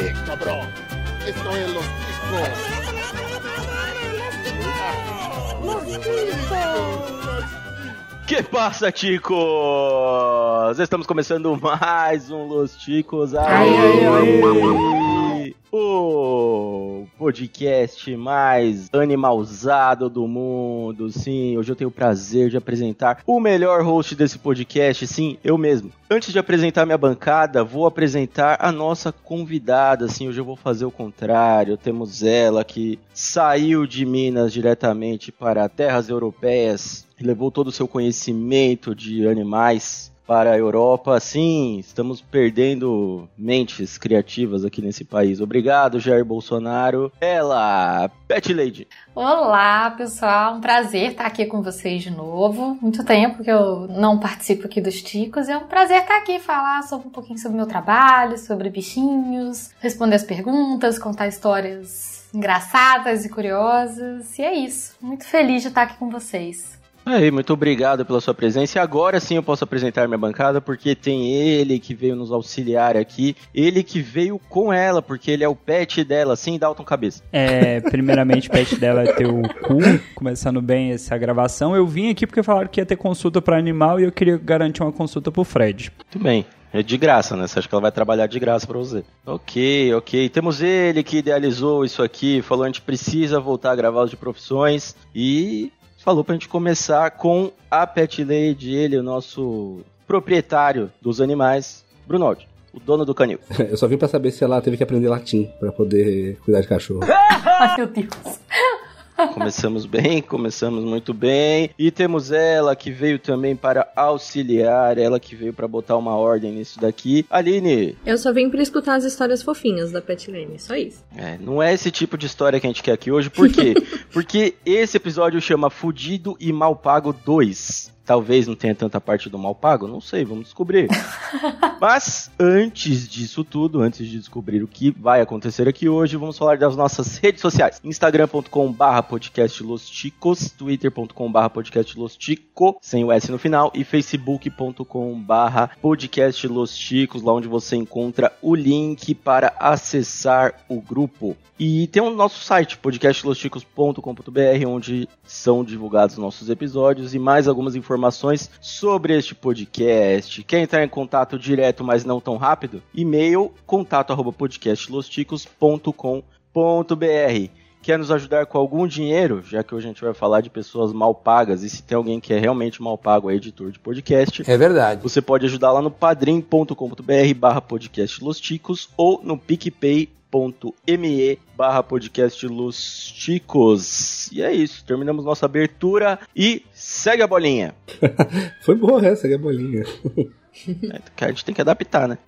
Eh, cabrón. Esto es los Que passa, ticos? Estamos começando mais um Los Ticos. Ai, ai, ai. O podcast mais animalzado do mundo. Sim, hoje eu tenho o prazer de apresentar o melhor host desse podcast. Sim, eu mesmo. Antes de apresentar minha bancada, vou apresentar a nossa convidada. Sim, hoje eu vou fazer o contrário. Temos ela que saiu de Minas diretamente para terras europeias levou todo o seu conhecimento de animais para a Europa. Sim, estamos perdendo mentes criativas aqui nesse país. Obrigado, Jair Bolsonaro. Ela, Pet Lady. Olá, pessoal. Um prazer estar aqui com vocês de novo. Muito tempo que eu não participo aqui dos Ticos. É um prazer estar aqui falar sobre um pouquinho sobre o meu trabalho, sobre bichinhos, responder as perguntas, contar histórias engraçadas e curiosas. E é isso. Muito feliz de estar aqui com vocês. Aí, muito obrigado pela sua presença. E agora sim eu posso apresentar minha bancada, porque tem ele que veio nos auxiliar aqui. Ele que veio com ela, porque ele é o pet dela, sim, Dalton Cabeça. É, primeiramente, o pet dela é teu cu. Começando bem essa gravação. Eu vim aqui porque falaram que ia ter consulta para animal e eu queria garantir uma consulta pro Fred. Muito bem. É de graça, né? Você acha que ela vai trabalhar de graça pra você? Ok, ok. Temos ele que idealizou isso aqui, falou a gente precisa voltar a gravar os de profissões e falou pra gente começar com a Pet Lady, ele, o nosso proprietário dos animais, Brunaldi, o dono do canil. Eu só vim pra saber se ela teve que aprender latim pra poder cuidar de cachorro. Ai, meu Deus. Começamos bem, começamos muito bem. E temos ela que veio também para auxiliar, ela que veio para botar uma ordem nisso daqui. Aline. Eu só vim para escutar as histórias fofinhas da Pet Lane, só isso. É, não é esse tipo de história que a gente quer aqui hoje. Por quê? Porque esse episódio chama Fudido e Mal Pago 2. Talvez não tenha tanta parte do mal pago, não sei, vamos descobrir. Mas antes disso tudo, antes de descobrir o que vai acontecer aqui hoje, vamos falar das nossas redes sociais. instagram.com/barra podcast Los Ticos, twitter.com/barra podcast Los Tico, sem o S no final, e facebook.com/barra podcast Los Ticos, lá onde você encontra o link para acessar o grupo. E tem o nosso site, podcastlosticos.com.br, onde são divulgados nossos episódios e mais algumas informações sobre este podcast. Quer entrar em contato direto, mas não tão rápido? E-mail contato@podcastlosticos.com.br. Quer nos ajudar com algum dinheiro, já que hoje a gente vai falar de pessoas mal pagas e se tem alguém que é realmente mal pago, é editor de podcast. É verdade. Você pode ajudar lá no padrim.com.br barra podcast Los Ticos ou no PicPay me barra podcast Los Ticos. E é isso, terminamos nossa abertura e segue a bolinha. Foi boa essa, segue a bolinha. é, a gente tem que adaptar, né?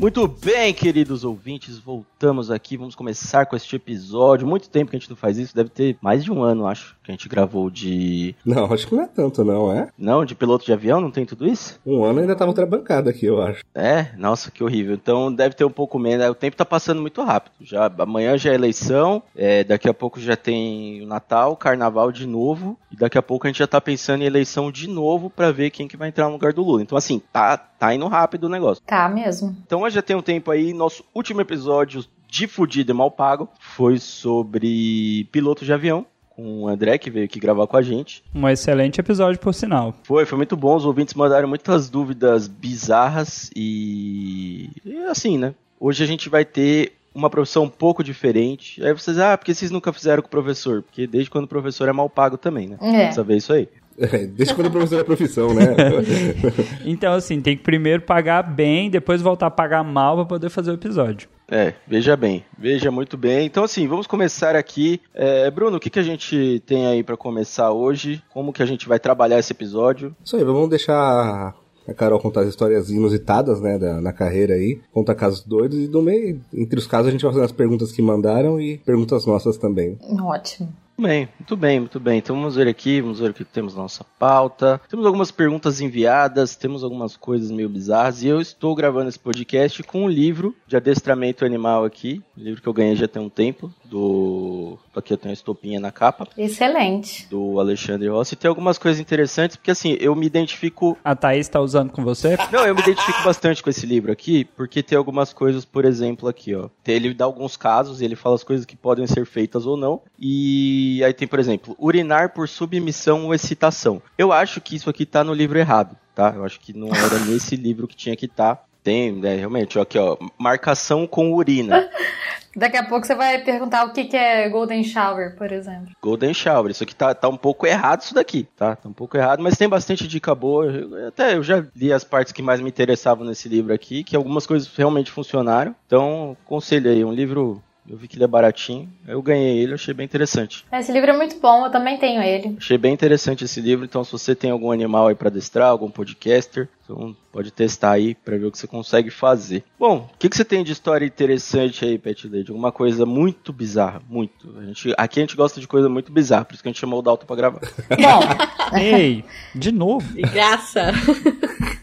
Muito bem, queridos ouvintes, voltamos aqui, vamos começar com este episódio. Muito tempo que a gente não faz isso, deve ter mais de um ano, acho, que a gente gravou de. Não, acho que não é tanto, não, é? Não, de piloto de avião, não tem tudo isso? Um ano ainda tava outra bancada aqui, eu acho. É, nossa, que horrível. Então deve ter um pouco menos. O tempo tá passando muito rápido. Já amanhã já é eleição, é, daqui a pouco já tem o Natal, Carnaval de novo, e daqui a pouco a gente já tá pensando em eleição de novo para ver quem que vai entrar no lugar do Lula. Então assim, tá, tá indo rápido o negócio. Tá mesmo. Então já tem um tempo aí, nosso último episódio de Fudido e Mal Pago foi sobre piloto de avião. Com o André, que veio aqui gravar com a gente. Um excelente episódio, por sinal. Foi, foi muito bom. Os ouvintes mandaram muitas dúvidas bizarras e. e assim, né? Hoje a gente vai ter uma profissão um pouco diferente. Aí vocês, ah, porque vocês nunca fizeram com o professor? Porque desde quando o professor é mal pago também, né? É. Saber isso aí. É, desde quando o professor é profissão, né? então, assim, tem que primeiro pagar bem, depois voltar a pagar mal para poder fazer o episódio. É, veja bem, veja muito bem. Então, assim, vamos começar aqui. É, Bruno, o que, que a gente tem aí para começar hoje? Como que a gente vai trabalhar esse episódio? Isso aí, vamos deixar a Carol contar as histórias inusitadas, né, da, na carreira aí, conta casos doidos e do meio, entre os casos a gente vai fazer as perguntas que mandaram e perguntas nossas também. Ótimo. Muito bem, muito bem, muito bem. Então vamos ver aqui, vamos ver o que temos na nossa pauta. Temos algumas perguntas enviadas, temos algumas coisas meio bizarras e eu estou gravando esse podcast com um livro de adestramento animal aqui, um livro que eu ganhei já tem um tempo, do... Aqui eu tenho a estopinha na capa. Excelente. Do Alexandre Rossi. Tem algumas coisas interessantes, porque assim, eu me identifico... A Thaís tá usando com você? Não, eu me identifico bastante com esse livro aqui, porque tem algumas coisas, por exemplo, aqui, ó. Ele dá alguns casos e ele fala as coisas que podem ser feitas ou não. E aí tem, por exemplo, urinar por submissão ou excitação. Eu acho que isso aqui tá no livro errado, tá? Eu acho que não era nesse livro que tinha que estar. Tá. Tem, né, realmente, ó, aqui, ó, marcação com urina. Daqui a pouco você vai perguntar o que, que é Golden Shower, por exemplo. Golden Shower, isso aqui tá, tá um pouco errado isso daqui, tá? Tá um pouco errado, mas tem bastante dica boa. Até eu já li as partes que mais me interessavam nesse livro aqui, que algumas coisas realmente funcionaram. Então, conselho aí, um livro eu vi que ele é baratinho. Eu ganhei ele, achei bem interessante. Esse livro é muito bom, eu também tenho ele. Achei bem interessante esse livro, então se você tem algum animal aí para adestrar, algum podcaster, então pode testar aí para ver o que você consegue fazer. Bom, o que, que você tem de história interessante aí, Pet Lady? Alguma coisa muito bizarra, muito. A gente, aqui a gente gosta de coisa muito bizarra, por isso que a gente chamou o Dalton pra gravar. Bom. Ei, de novo. De graça.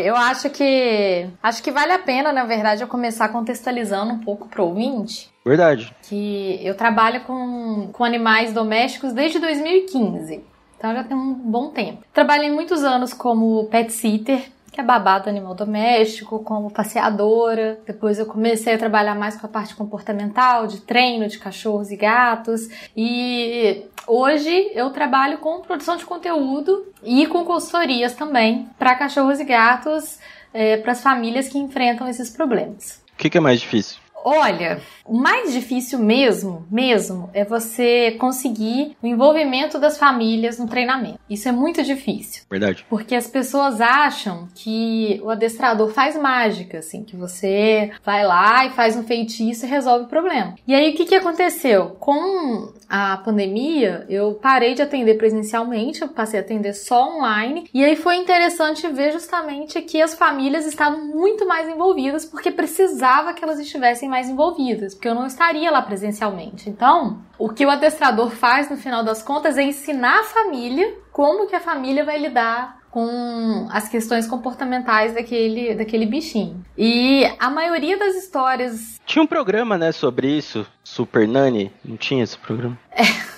Eu acho que acho que vale a pena, na verdade, eu começar contextualizando um pouco pro ouvinte. Verdade. Que eu trabalho com, com animais domésticos desde 2015. Então já tem um bom tempo. Trabalhei muitos anos como pet sitter, que é babado animal doméstico, como passeadora. Depois eu comecei a trabalhar mais com a parte comportamental, de treino de cachorros e gatos. E hoje eu trabalho com produção de conteúdo e com consultorias também para cachorros e gatos, é, para as famílias que enfrentam esses problemas. O que, que é mais difícil? Olha, o mais difícil mesmo, mesmo, é você conseguir o envolvimento das famílias no treinamento. Isso é muito difícil. Verdade. Porque as pessoas acham que o adestrador faz mágica, assim, que você vai lá e faz um feitiço e resolve o problema. E aí o que, que aconteceu? Com a pandemia, eu parei de atender presencialmente, eu passei a atender só online. E aí foi interessante ver justamente que as famílias estavam muito mais envolvidas porque precisava que elas estivessem mais envolvidas, porque eu não estaria lá presencialmente. Então, o que o adestrador faz no final das contas é ensinar a família como que a família vai lidar com as questões comportamentais daquele, daquele bichinho. E a maioria das histórias. Tinha um programa, né, sobre isso, Super Nani? Não tinha esse programa? É.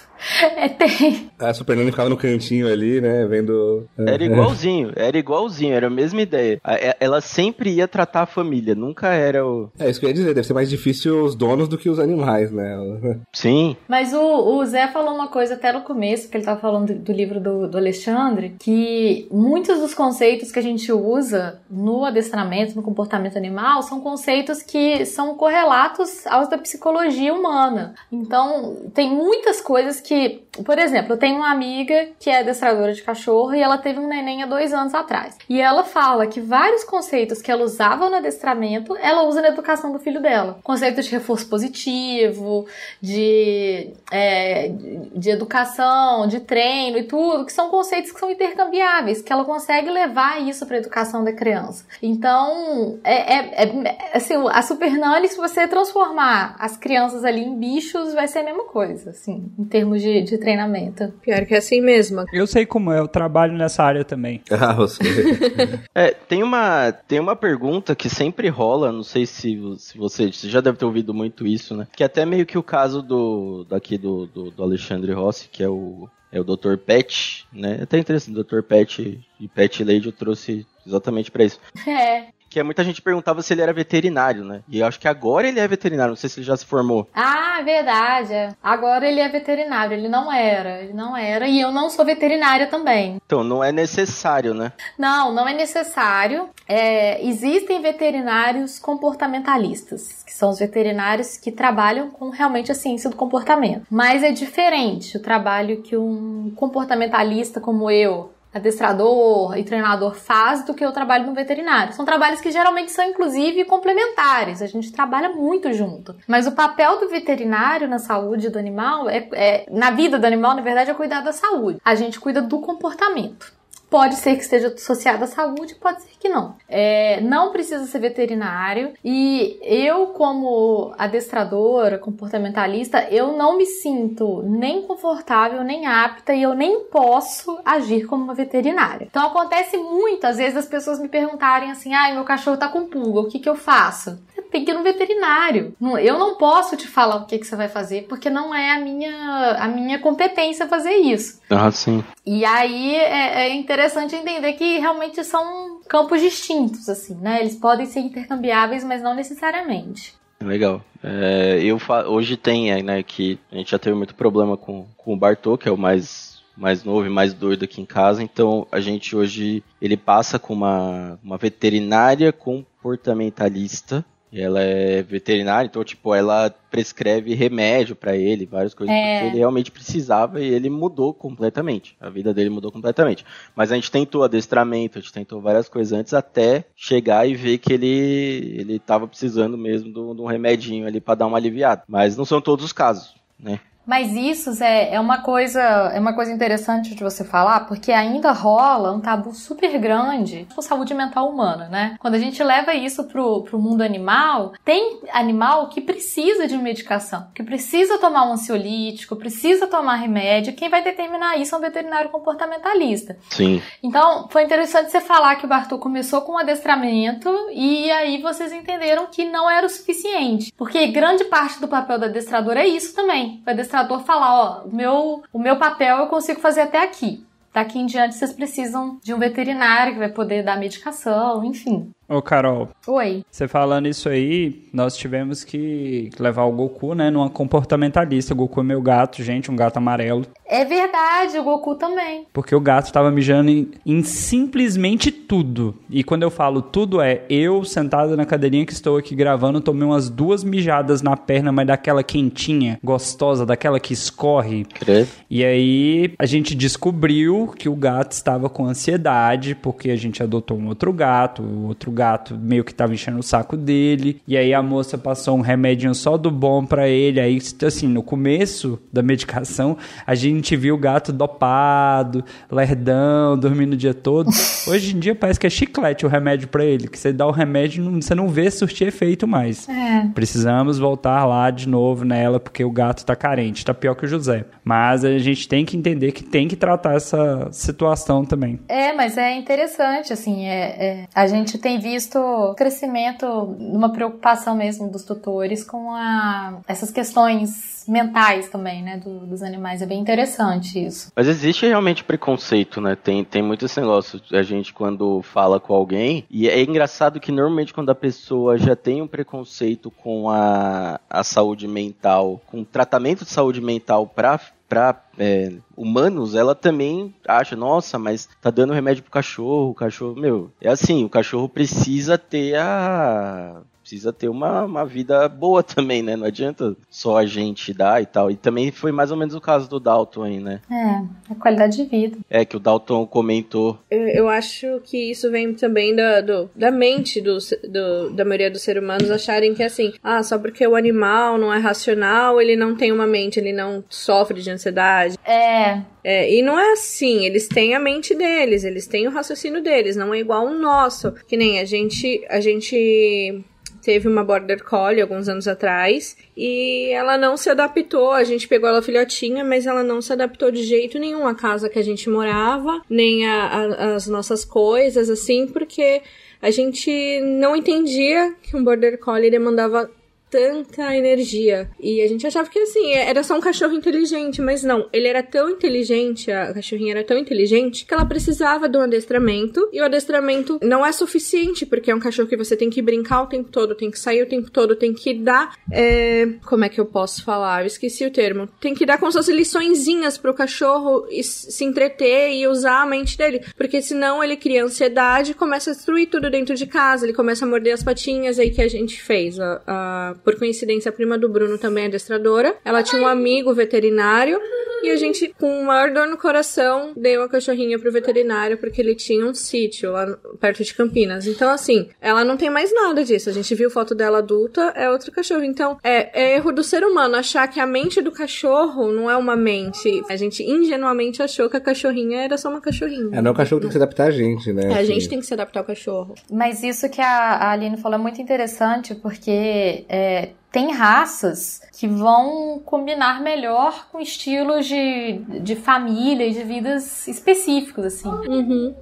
É, tem. A Super Nani ficava no cantinho ali, né, vendo... Era igualzinho, era igualzinho, era a mesma ideia. Ela sempre ia tratar a família, nunca era o... É, isso que eu ia dizer, deve ser mais difícil os donos do que os animais, né? Sim. Mas o, o Zé falou uma coisa até no começo, que ele tava falando do, do livro do, do Alexandre, que muitos dos conceitos que a gente usa no adestramento, no comportamento animal, são conceitos que são correlatos aos da psicologia humana. Então, tem muitas coisas que que, por exemplo, eu tenho uma amiga que é adestradora de cachorro e ela teve um neném há dois anos atrás. E ela fala que vários conceitos que ela usava no adestramento, ela usa na educação do filho dela. Conceito de reforço positivo, de, é, de educação, de treino e tudo, que são conceitos que são intercambiáveis, que ela consegue levar isso para a educação da criança. Então, é, é, é, assim, a Super se você transformar as crianças ali em bichos, vai ser a mesma coisa, assim, em termos de, de treinamento. Pior que é assim mesmo. Eu sei como é, eu trabalho nessa área também. Ah, você. é, tem uma, tem uma pergunta que sempre rola, não sei se, se você, você já deve ter ouvido muito isso, né? Que é até meio que o caso do daqui do, do, do Alexandre Rossi, que é o é o Dr. Pet, né? É até interessante, o Dr. Pet e Pet Lady eu trouxe exatamente para isso. É que muita gente perguntava se ele era veterinário, né? E eu acho que agora ele é veterinário, não sei se ele já se formou. Ah, verdade. Agora ele é veterinário, ele não era, ele não era, e eu não sou veterinária também. Então, não é necessário, né? Não, não é necessário. É, existem veterinários comportamentalistas, que são os veterinários que trabalham com realmente a ciência do comportamento. Mas é diferente o trabalho que um comportamentalista como eu adestrador e treinador faz do que o trabalho no veterinário. São trabalhos que geralmente são, inclusive, complementares. A gente trabalha muito junto. Mas o papel do veterinário na saúde do animal, é, é na vida do animal, na verdade, é cuidar da saúde. A gente cuida do comportamento. Pode ser que esteja associado à saúde, pode ser que não. É, não precisa ser veterinário. E eu, como adestradora, comportamentalista, eu não me sinto nem confortável, nem apta e eu nem posso agir como uma veterinária. Então acontece muito, às vezes, as pessoas me perguntarem assim: ai, ah, meu cachorro tá com pulga, o que, que eu faço? tem que ir no veterinário. Eu não posso te falar o que, que você vai fazer, porque não é a minha, a minha competência fazer isso. Ah, sim. E aí é, é interessante entender que realmente são campos distintos, assim, né? Eles podem ser intercambiáveis, mas não necessariamente. Legal. É, eu hoje tem, né, que a gente já teve muito problema com, com o Bartô, que é o mais mais novo e mais doido aqui em casa, então a gente hoje ele passa com uma, uma veterinária comportamentalista ela é veterinária, então, tipo, ela prescreve remédio para ele, várias coisas, é. porque ele realmente precisava e ele mudou completamente. A vida dele mudou completamente. Mas a gente tentou adestramento, a gente tentou várias coisas antes até chegar e ver que ele ele tava precisando mesmo de um remedinho ali para dar uma aliviada. Mas não são todos os casos, né? Mas isso, Zé, é uma coisa, é uma coisa interessante de você falar, porque ainda rola um tabu super grande com saúde mental humana, né? Quando a gente leva isso pro, pro mundo animal, tem animal que precisa de medicação, que precisa tomar um ansiolítico, precisa tomar remédio. Quem vai determinar isso é um veterinário comportamentalista. Sim. Então, foi interessante você falar que o Bartô começou com um adestramento e aí vocês entenderam que não era o suficiente. Porque grande parte do papel do adestrador é isso também. O adestrador falar, ó, o meu, o meu papel eu consigo fazer até aqui. Daqui em diante vocês precisam de um veterinário que vai poder dar medicação, enfim. Ô, Carol. Oi. Você falando isso aí, nós tivemos que levar o Goku, né, numa comportamentalista. O Goku é meu gato, gente, um gato amarelo. É verdade, o Goku também. Porque o gato tava mijando em, em simplesmente tudo. E quando eu falo tudo, é eu sentado na cadeirinha que estou aqui gravando, tomei umas duas mijadas na perna, mas daquela quentinha, gostosa, daquela que escorre. Credo. E aí a gente descobriu que o gato estava com ansiedade, porque a gente adotou um outro gato, o outro gato gato meio que tava enchendo o saco dele. E aí a moça passou um remédio só do bom para ele. Aí, assim, no começo da medicação, a gente viu o gato dopado, lerdão, dormindo o dia todo. Hoje em dia parece que é chiclete o remédio para ele, que você dá o remédio e você não vê surtir efeito mais. É. Precisamos voltar lá de novo nela, porque o gato tá carente, tá pior que o José. Mas a gente tem que entender que tem que tratar essa situação também. É, mas é interessante, assim, é, é a gente tem visto visto crescimento, uma preocupação mesmo dos tutores com a, essas questões mentais também, né, do, dos animais. É bem interessante isso. Mas existe realmente preconceito, né? Tem, tem muito esse negócio. A gente, quando fala com alguém, e é engraçado que normalmente quando a pessoa já tem um preconceito com a, a saúde mental, com tratamento de saúde mental para para é, humanos, ela também acha, nossa, mas tá dando remédio pro cachorro, o cachorro, meu, é assim, o cachorro precisa ter a precisa ter uma, uma vida boa também, né? Não adianta só a gente dar e tal. E também foi mais ou menos o caso do Dalton aí, né? É, a qualidade de vida. É, que o Dalton comentou. Eu, eu acho que isso vem também da, do, da mente do, do, da maioria dos seres humanos acharem que assim, ah, só porque o animal não é racional, ele não tem uma mente, ele não sofre de ansiedade. É. É, e não é assim, eles têm a mente deles, eles têm o raciocínio deles, não é igual o nosso. Que nem a gente, a gente teve uma Border Collie alguns anos atrás e ela não se adaptou. A gente pegou ela filhotinha, mas ela não se adaptou de jeito nenhum à casa que a gente morava, nem às nossas coisas, assim, porque a gente não entendia que um Border Collie demandava tanta energia. E a gente achava que assim, era só um cachorro inteligente, mas não. Ele era tão inteligente, a cachorrinha era tão inteligente, que ela precisava de um adestramento. E o adestramento não é suficiente, porque é um cachorro que você tem que brincar o tempo todo, tem que sair o tempo todo, tem que dar. É... Como é que eu posso falar? Eu esqueci o termo. Tem que dar com suas liçõezinhas pro cachorro se entreter e usar a mente dele. Porque senão ele cria ansiedade começa a destruir tudo dentro de casa. Ele começa a morder as patinhas aí que a gente fez. A, a por coincidência, a prima do Bruno também é adestradora. Ela tinha um amigo veterinário E a gente, com maior dor no coração, deu a cachorrinha pro veterinário porque ele tinha um sítio lá perto de Campinas. Então, assim, ela não tem mais nada disso. A gente viu foto dela adulta, é outro cachorro. Então, é, é erro do ser humano achar que a mente do cachorro não é uma mente. A gente ingenuamente achou que a cachorrinha era só uma cachorrinha. É, não, o cachorro tem que se adaptar a gente, né? É, a assim. gente tem que se adaptar ao cachorro. Mas isso que a a Aline falou é muito interessante, porque é, tem raças que vão combinar melhor com estilos de, de família e de vidas específicos, assim. Uhum.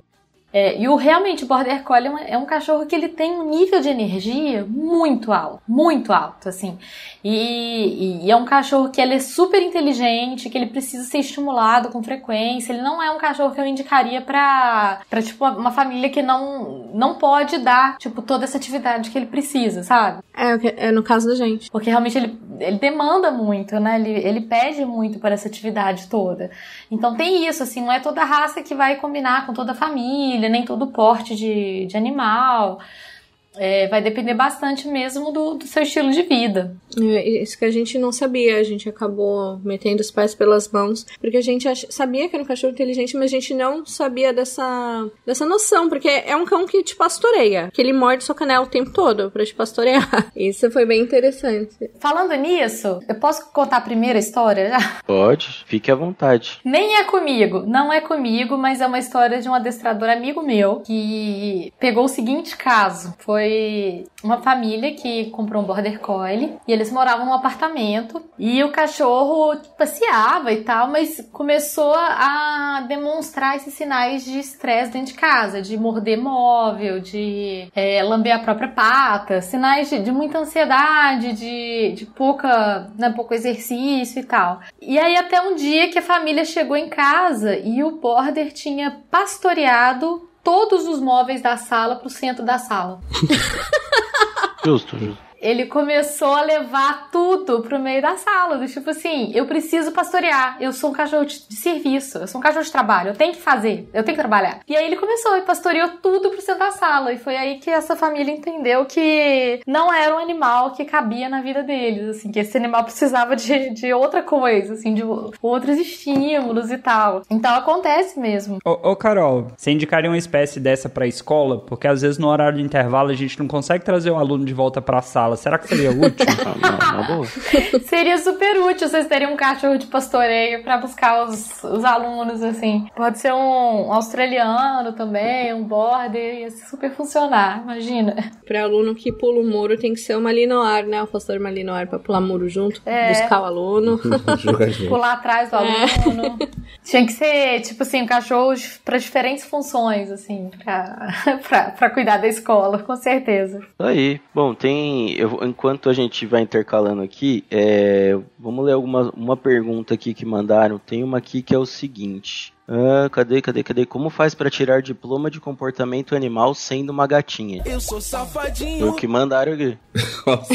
É, e o realmente o Border Collie é um, é um cachorro que ele tem um nível de energia muito alto, muito alto, assim. E, e é um cachorro que ele é super inteligente, que ele precisa ser estimulado com frequência. Ele não é um cachorro que eu indicaria pra, pra tipo, uma família que não, não pode dar, tipo, toda essa atividade que ele precisa, sabe? É, é no caso da gente. Porque realmente ele, ele demanda muito, né? Ele, ele pede muito para essa atividade toda. Então tem isso, assim, não é toda raça que vai combinar com toda a família, nem todo porte de, de animal. É, vai depender bastante mesmo do, do, seu estilo de vida. É, isso que a gente não sabia, a gente acabou metendo os pés pelas mãos, porque a gente ach... sabia que era um cachorro inteligente, mas a gente não sabia dessa, dessa noção, porque é um cão que te pastoreia, que ele morde sua canela o tempo todo pra te pastorear. Isso foi bem interessante. Falando nisso, eu posso contar a primeira história já? Pode, fique à vontade. Nem é comigo, não é comigo, mas é uma história de um adestrador amigo meu que pegou o seguinte caso. Foi foi uma família que comprou um border collie e eles moravam num apartamento e o cachorro passeava e tal, mas começou a demonstrar esses sinais de estresse dentro de casa, de morder móvel, de é, lamber a própria pata, sinais de, de muita ansiedade, de, de pouca, né, pouco exercício e tal. E aí até um dia que a família chegou em casa e o border tinha pastoreado todos os móveis da sala pro centro da sala. justo, justo ele começou a levar tudo pro meio da sala. Do tipo assim, eu preciso pastorear. Eu sou um cachorro de, serviço. Eu sou um cachorro de trabalho. Eu tenho que fazer. Eu tenho que trabalhar. E aí ele começou e pastoreou tudo pro centro da sala. E foi aí que essa família entendeu que não era um animal que cabia na vida deles. Assim, que esse animal precisava de, de outra coisa, assim, de outros estímulos e tal. Então acontece mesmo. Ô, ô Carol, você indicaria uma espécie dessa pra escola? Porque às vezes no horário de intervalo a gente não consegue trazer o aluno de volta pra sala fala. Será que seria útil? seria super útil vocês terem um cachorro de pastoreio para buscar os, os alunos, assim. Pode ser um australiano também, um border, ia super funcionar, imagina. Para aluno que pula o muro tem que ser uma Malinois, né? O pastor Malinois para pular muro junto, é. buscar o aluno. pular atrás do é. aluno. É. Tinha que ser, tipo assim, um cachorro para diferentes funções, assim, para cuidar da escola, com certeza. Aí, bom, tem eu, enquanto a gente vai intercalando aqui, é, vamos ler alguma, uma pergunta aqui que mandaram. Tem uma aqui que é o seguinte. Ah, cadê, cadê, cadê? Como faz para tirar diploma de comportamento animal sendo uma gatinha? Eu sou safadinho. O que mandaram aqui. Nossa.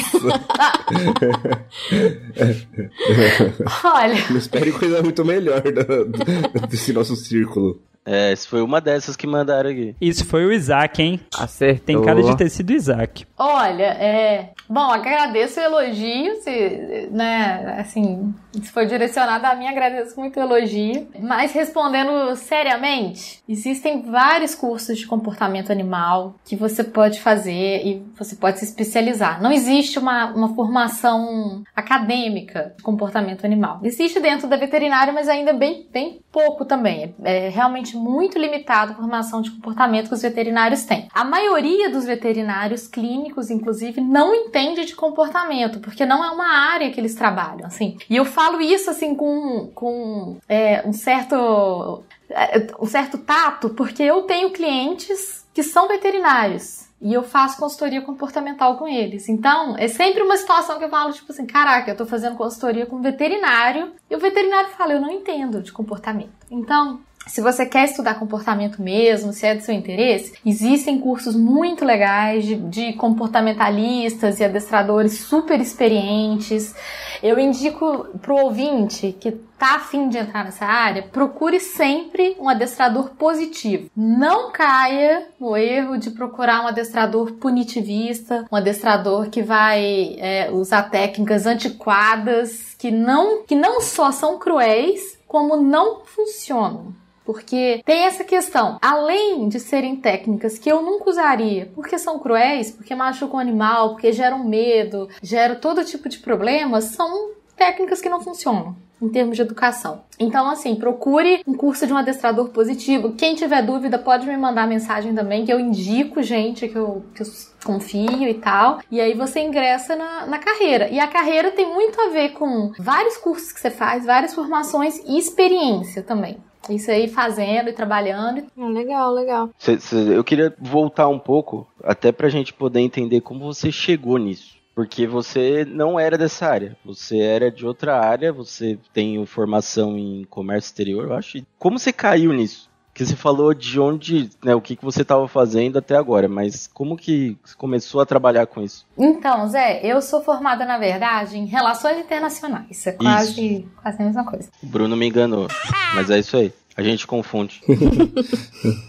Olha. Não espere coisa muito melhor do, desse nosso círculo. É, foi uma dessas que mandaram aqui. Isso foi o Isaac, hein? Acertou. Tem cara de ter sido o Isaac. Olha, é. Bom, agradeço o elogio, se, né? Assim, se foi direcionado a mim, agradeço muito o elogio. Mas respondendo seriamente, existem vários cursos de comportamento animal que você pode fazer e você pode se especializar. Não existe uma, uma formação acadêmica de comportamento animal. Existe dentro da veterinária, mas ainda bem, bem pouco também. É, é realmente muito limitado a formação de comportamento que os veterinários têm. A maioria dos veterinários clínicos, inclusive, não entende de comportamento, porque não é uma área que eles trabalham, assim. E eu falo isso, assim, com, com é, um certo é, um certo tato, porque eu tenho clientes que são veterinários. E eu faço consultoria comportamental com eles. Então, é sempre uma situação que eu falo, tipo assim, caraca, eu tô fazendo consultoria com um veterinário, e o veterinário fala, eu não entendo de comportamento. Então, se você quer estudar comportamento mesmo, se é do seu interesse, existem cursos muito legais de, de, comportamentalistas e adestradores super experientes. Eu indico pro ouvinte que tá afim de entrar nessa área, procure sempre um adestrador positivo. Não caia no erro de procurar um adestrador punitivista, um adestrador que vai é, usar técnicas antiquadas que não, que não só são cruéis, como não funcionam. Porque tem essa questão, além de serem técnicas que eu nunca usaria, porque são cruéis, porque machucam o animal, porque geram medo, geram todo tipo de problemas, são técnicas que não funcionam em termos de educação. Então, assim, procure um curso de um adestrador positivo. Quem tiver dúvida, pode me mandar mensagem também, que eu indico gente que eu, que eu confio e tal. E aí você ingressa na, na carreira. E a carreira tem muito a ver com vários cursos que você faz, várias formações e experiência também. Isso aí fazendo e trabalhando. Ah, legal, legal. Cê- cê- eu queria voltar um pouco, até pra gente poder entender como você chegou nisso. Porque você não era dessa área, você era de outra área, você tem formação em comércio exterior, eu acho. Como você caiu nisso? Que você falou de onde, né, o que, que você estava fazendo até agora, mas como que você começou a trabalhar com isso? Então, Zé, eu sou formada, na verdade, em relações internacionais. É quase, quase a mesma coisa. O Bruno me enganou, mas é isso aí. A gente confunde.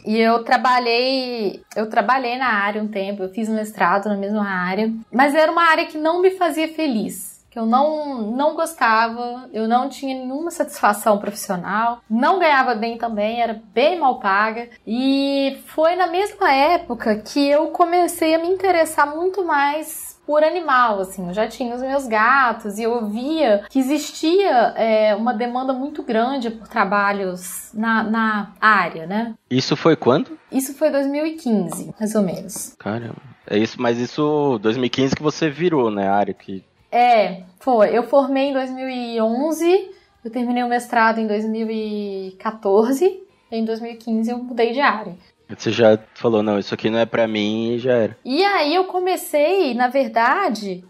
E eu trabalhei, eu trabalhei na área um tempo, eu fiz um mestrado na mesma área, mas era uma área que não me fazia feliz. Que eu não, não gostava, eu não tinha nenhuma satisfação profissional, não ganhava bem também, era bem mal paga. E foi na mesma época que eu comecei a me interessar muito mais por animal, assim, eu já tinha os meus gatos e eu via que existia é, uma demanda muito grande por trabalhos na, na área, né? Isso foi quando? Isso foi 2015, mais ou menos. Caramba. É isso, mas isso 2015 que você virou, né, a área que É, foi. Eu formei em 2011, eu terminei o mestrado em 2014, e em 2015 eu mudei de área. você já falou, não, isso aqui não é pra mim e já era. E aí eu comecei, na verdade,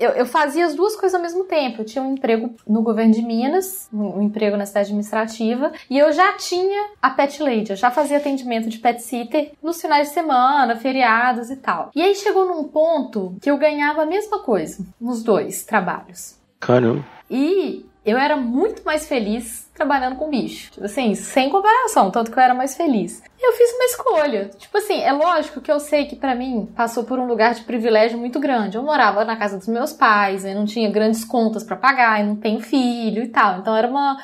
eu, eu fazia as duas coisas ao mesmo tempo. Eu tinha um emprego no governo de Minas, um emprego na cidade administrativa, e eu já tinha a Pet Lady, eu já fazia atendimento de pet sitter nos finais de semana, feriados e tal. E aí chegou num ponto que eu ganhava a mesma coisa nos dois trabalhos. Caramba. E eu era muito mais feliz trabalhando com bicho. Tipo assim, sem comparação, tanto que eu era mais feliz. Eu fiz uma escolha. Tipo assim, é lógico que eu sei que pra mim passou por um lugar de privilégio muito grande. Eu morava na casa dos meus pais, eu não tinha grandes contas pra pagar, eu não tenho filho e tal. Então era uma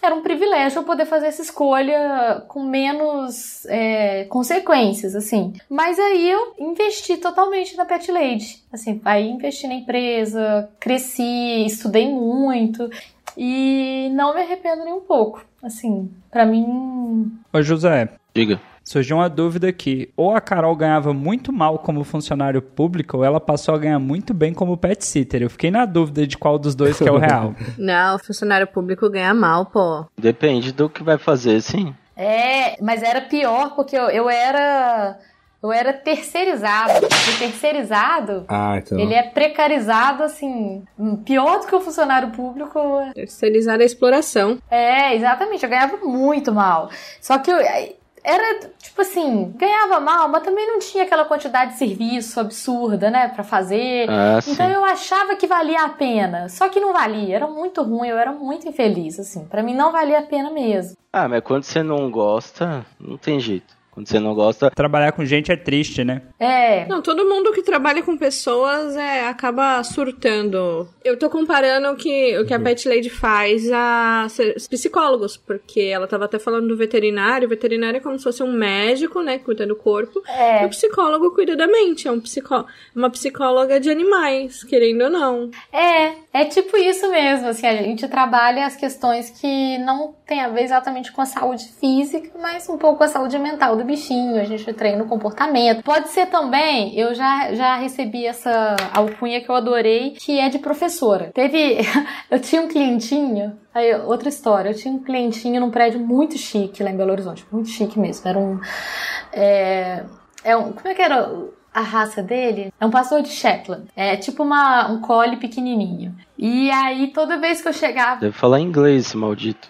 era um privilégio eu poder fazer essa escolha com menos é, consequências, assim. Mas aí eu investi totalmente na Pet Lady. Assim, aí investi na empresa, cresci, estudei muito e não me arrependo nem um pouco. Assim, pra mim. Ô José, Diga. surgiu uma dúvida aqui. Ou a Carol ganhava muito mal como funcionário público, ou ela passou a ganhar muito bem como pet sitter. Eu fiquei na dúvida de qual dos dois que é o real. Não, o funcionário público ganha mal, pô. Depende do que vai fazer, sim. É, mas era pior porque eu, eu era. Eu era terceirizado. O terceirizado, Ah, então. ele é precarizado, assim, pior do que o funcionário público. Terceirizar a exploração. É, exatamente, eu ganhava muito mal. Só que eu, era, tipo assim, ganhava mal, mas também não tinha aquela quantidade de serviço absurda, né, pra fazer. Ah. Então eu achava que valia a pena, só que não valia, era muito ruim, eu era muito infeliz, assim, Pra mim não valia a pena mesmo. Ah, mas quando você não gosta, não tem jeito. Quando você não gosta, Trabalhar com gente é triste, né? É, Não, todo mundo que trabalha com pessoas é, acaba surtando. Eu tô comparando o que, o que a Pet Lady faz a ser- psicólogos, porque ela tava até falando do veterinário. O veterinário é como se fosse um médico, né, que cuida do corpo. E é, o psicólogo cuida da mente, é um psicó uma psicóloga de animais, querendo ou não. é, é tipo isso mesmo, assim, a gente trabalha as questões que não tem a ver exatamente com a saúde física, mas um pouco com a saúde mental do bichinho, a gente treina o comportamento. Pode ser também, eu já, já recebi essa alcunha que eu adorei, que é de professora. Teve, eu tinha um clientinho, aí outra história, eu tinha um clientinho num prédio muito chique lá em Belo Horizonte, muito chique mesmo, era um, é, é um, como é que era a raça dele? É um pastor de Shetland. É tipo uma, um collie pequenininho. E aí, toda vez que eu chegava... deve falar inglês, maldito.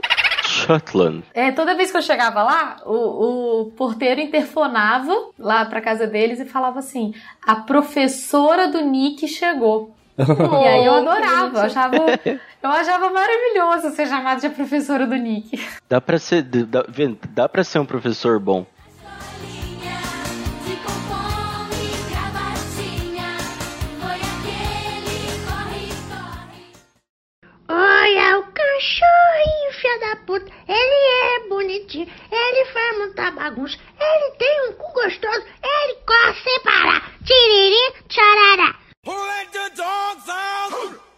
Shetland. É, toda vez que eu chegava lá, o, o porteiro interfonava lá pra casa deles e falava assim: a professora do Nick chegou. E aí eu adorava, eu achava, eu achava maravilhoso ser chamado de professora do Nick. Dá pra ser, dá, dá pra ser um professor bom. não tá bagunça. Ele tem um cu gostoso, ele corre sem parar. Tiriri, tcharará. Who let the dogs out?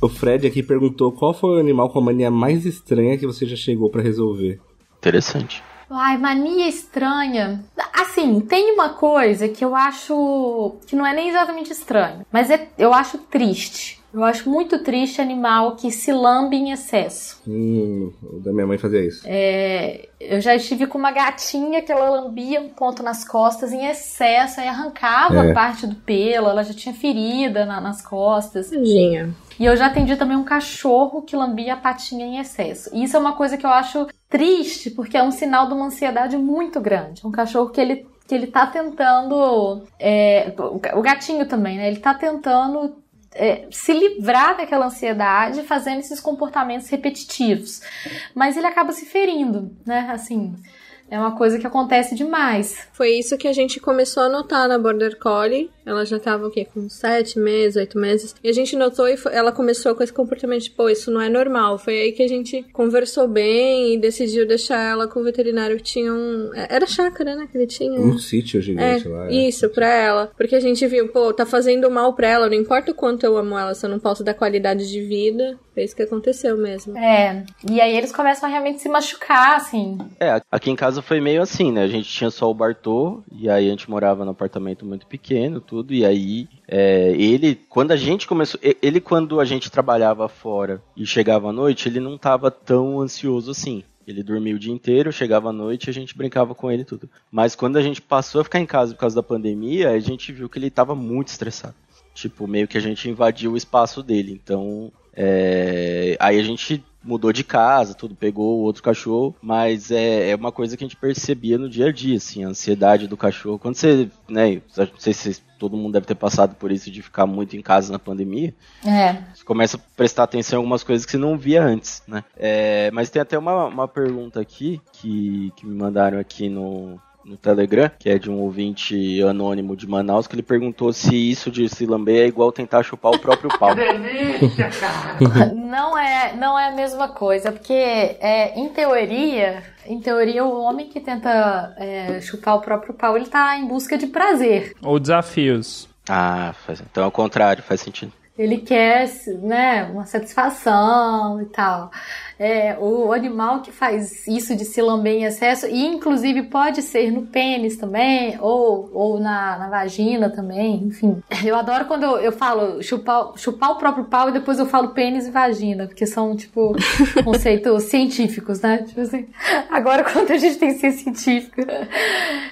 O Fred aqui perguntou qual foi o animal com a mania mais estranha que você já chegou para resolver. Interessante. Ai, mania estranha. Assim, tem uma coisa que eu acho que não é nem exatamente estranha, mas é, eu acho triste. Eu acho muito triste animal que se lambe em excesso. Hum, o da minha mãe fazia isso. É, eu já estive com uma gatinha que ela lambia um ponto nas costas em excesso, aí arrancava É. parte do pelo, ela já tinha ferida na- nas costas. Tadinha. E eu já atendi também um cachorro que lambia a patinha em excesso. E isso é uma coisa que eu acho triste, porque é um sinal de uma ansiedade muito grande. Um cachorro que ele, que ele tá tentando. é, o ga- o gatinho também, né? Ele tá tentando. É, se livrar daquela ansiedade fazendo esses comportamentos repetitivos. Mas ele acaba se ferindo, né? Assim, é uma coisa que acontece demais. Foi isso que a gente começou a notar na Border Collie. Ela já tava o quê? Com sete meses, oito meses. E a gente notou e foi- ela começou com esse comportamento de, pô, isso não é normal. Foi aí que a gente conversou bem e decidiu deixar ela com o veterinário que tinha um. Era chácara, né? Que ele tinha. Um sítio É, gigante lá. é. isso, pra ela. Porque a gente viu, pô, tá fazendo mal pra ela, não importa o quanto eu amo ela, se eu não posso dar qualidade de vida. Foi isso que aconteceu mesmo. É, e aí eles começam a realmente se machucar, assim. É, aqui em casa foi meio assim, né? A gente tinha só o Bartô, e aí a gente morava num apartamento muito pequeno, tudo, e aí é, ele, quando a gente começou, ele quando a gente trabalhava fora e chegava à noite, ele não tava tão ansioso assim. Ele dormia o dia inteiro, chegava à noite e a gente brincava com ele tudo. Mas quando a gente passou a ficar em casa por causa da pandemia, a gente viu que ele tava muito estressado. Tipo, meio que a gente invadiu o espaço dele. Então, é, aí a gente mudou de casa, tudo, pegou o outro cachorro, mas é, é uma coisa que a gente percebia no dia a dia, assim, a ansiedade do cachorro. Quando você, né, não sei se todo mundo deve ter passado por isso de ficar muito em casa na pandemia, É. você começa a prestar atenção em algumas coisas que você não via antes, né? É, mas tem até uma, uma pergunta aqui que, que me mandaram aqui no, no Telegram, que é de um ouvinte anônimo de Manaus, que ele perguntou se isso de se lamber é igual tentar chupar o próprio pau. Não é, não é a mesma coisa, porque é, em teoria, em teoria o homem que tenta é, chupar o próprio pau, ele tá em busca de prazer. Ou desafios. ah, faz, então é o contrário, faz sentido. Ele quer, né, uma satisfação e tal. É, o animal que faz isso de se lamber em excesso, e inclusive pode ser no pênis também, ou, ou na, na vagina também, enfim. Eu adoro quando eu, eu falo chupar, chupar o próprio pau e depois eu falo pênis e vagina, porque são, tipo, conceitos científicos, né? Tipo assim, agora quando a gente tem que ser científico,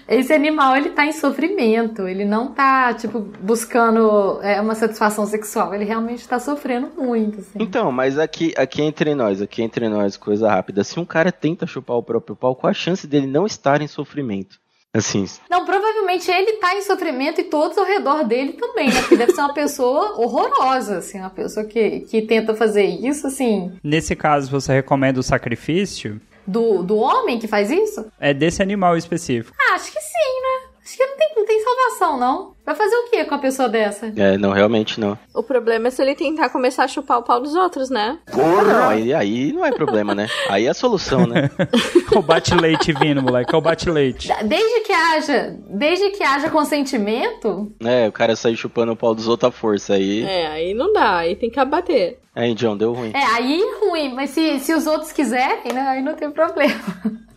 esse animal, ele tá em sofrimento, ele não tá, tipo, buscando é, uma satisfação sexual, ele realmente tá sofrendo muito, assim. Então, mas aqui, aqui entre nós, aqui entre nós, coisa rápida. Se um cara tenta chupar o próprio pau, qual a chance dele não estar em sofrimento? Assim, Não, provavelmente ele tá em sofrimento e todos ao redor dele também, né? Porque deve ser uma pessoa horrorosa, assim, uma pessoa que, que tenta fazer isso, assim, Nesse caso, você recomenda o sacrifício? do, do homem que faz isso? É desse animal específico. Ah, acho que sim, né? Acho que não tem, não tem salvação, não. Vai fazer o que com a pessoa dessa? é, não, realmente não. O problema é se ele tentar começar a chupar o pau dos outros, né? Não, aí, aí não é problema, né? Aí é a solução, né? o bate-leite vindo, moleque. É o bate-leite. Desde que haja, desde que haja consentimento, É, o cara sair chupando o pau dos outros à força aí. É, aí não dá, aí tem que abater. É, John, deu ruim. é aí é ruim, mas se, se os outros quiserem, né, aí não tem problema.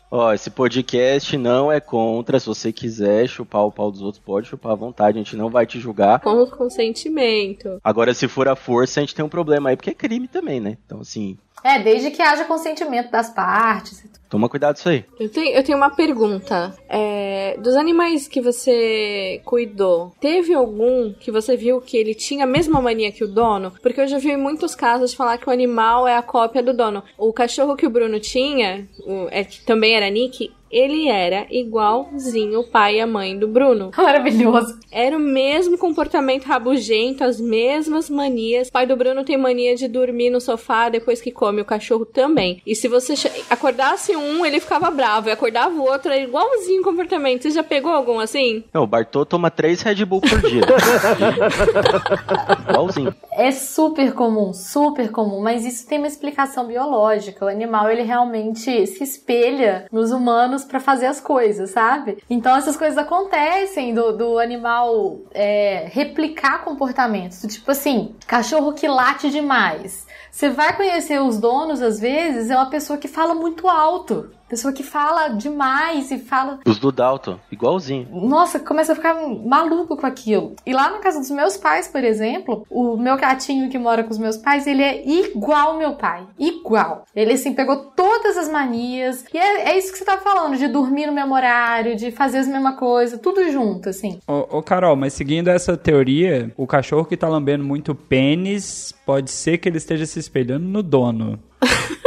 Ó, esse podcast não é contra. Se você quiser chupar o pau dos outros, pode chupar à vontade. A gente não vai te julgar. Com o consentimento. Agora, se for a força, a gente tem um problema aí, porque é crime também, né? Então, assim, É, desde que haja consentimento das partes. Toma cuidado com isso aí. Eu tenho, eu tenho uma pergunta. É, dos animais que você cuidou, teve algum que você viu que ele tinha a mesma mania que o dono? Porque eu já vi muitos casos falar que o animal é a cópia do dono. O cachorro que o Bruno tinha, o- é, que também era Nick, ele era igualzinho o pai e a mãe do Bruno. Maravilhoso. Era o mesmo comportamento rabugento, as mesmas manias. O pai do Bruno tem mania de dormir no sofá depois que come, o cachorro também. E se você acordasse um, ele ficava bravo, e acordava o outro, era igualzinho o comportamento. Você já pegou algum assim? Não, o Bartô toma três Red Bull por dia. Igualzinho. É super comum, super comum, mas isso tem uma explicação biológica. O animal ele realmente se espelha nos humanos para fazer as coisas, sabe? Então essas coisas acontecem do, do animal é, replicar comportamentos. Tipo assim, cachorro que late demais. Você vai conhecer os donos, às vezes, é uma pessoa que fala muito alto. Pessoa que fala demais e fala. Os do Dalton, igualzinho. Nossa, começa a ficar maluco com aquilo. E lá na casa dos meus pais, por exemplo, o meu gatinho que mora com os meus pais, ele é igual meu pai. Igual. Ele, assim, pegou todas as manias. E é, é isso que você tá falando, de dormir no mesmo horário, de fazer as mesma coisa, tudo junto, assim. Ô, ô, Carol, mas seguindo essa teoria, o cachorro que tá lambendo muito pênis, pode ser que ele esteja se espelhando no dono.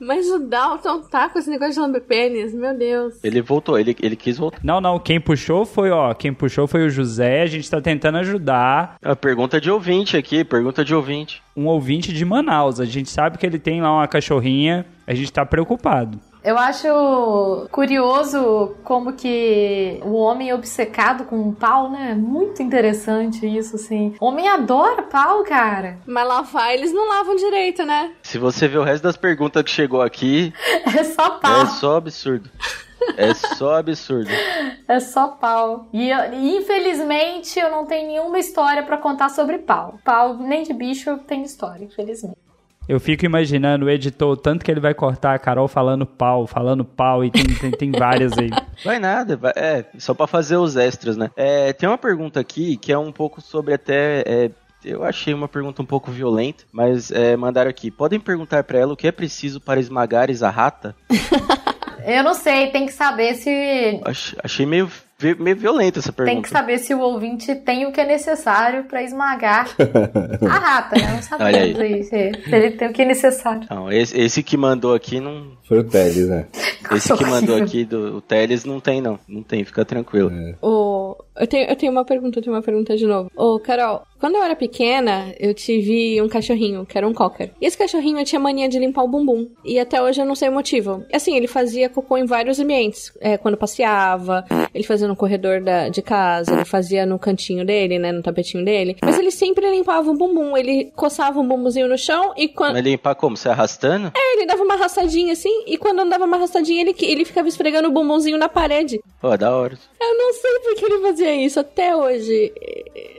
Mas o Dalton tá com esse negócio de lamber pênis, meu Deus. Ele voltou, ele, ele quis voltar. Não, não, quem puxou foi, ó, quem puxou foi o José, a gente tá tentando ajudar A pergunta de ouvinte aqui, pergunta de ouvinte. um ouvinte de Manaus. A gente sabe que ele tem lá uma cachorrinha, a gente tá preocupado. Eu acho curioso como que o homem é obcecado com um pau, né? Muito interessante isso, assim. O homem adora pau, cara. Mas lavar, eles não lavam direito, né? Se você ver o resto das perguntas que chegou aqui, É só pau. é só absurdo. É só absurdo. É só pau. E, eu- e, infelizmente eu não tenho nenhuma história pra contar sobre pau. Pau, nem de bicho eu tenho história, infelizmente. Eu fico imaginando o editor, o tanto que ele vai cortar a Carol falando pau, falando pau, e tem, tem, tem várias aí. Vai nada, vai- é, só pra fazer os extras, né? É, tem uma pergunta aqui que é um pouco sobre até. é, eu achei uma pergunta um pouco violenta, mas é, mandaram aqui. Podem perguntar pra ela o que é preciso para esmagar Izarrata? Eu não sei, tem que saber se. Ach- achei meio, meio violenta essa pergunta. Tem que saber se o ouvinte tem o que é necessário pra esmagar a rata, né? Não Olha sabemos aí. Se, se ele tem o que é necessário. Não, esse, esse que mandou aqui não. Foi o Teles, né? Esse que mandou horrível. aqui do o Teles não tem, não. Não tem, fica tranquilo. O... Eu, tenho, eu tenho uma pergunta, eu tenho uma pergunta de novo. Ô, Carol, quando eu era pequena, eu tive um cachorrinho, que era um cocker. E esse cachorrinho tinha mania de limpar o bumbum. E até hoje eu não sei o motivo. Assim, ele fazia cocô em vários ambientes. É, quando passeava, ele fazia no corredor da, de casa, ele fazia no cantinho dele, né, no tapetinho dele. Mas ele sempre limpava o bumbum. Ele coçava um bumbumzinho no chão e quando... Mas limpar como? Se arrastando? É, ele dava uma arrastadinha assim, e quando andava uma arrastadinha, ele, ele ficava esfregando o bumbumzinho na parede. Pô, da hora. Eu não sei por que ele fazia isso até hoje.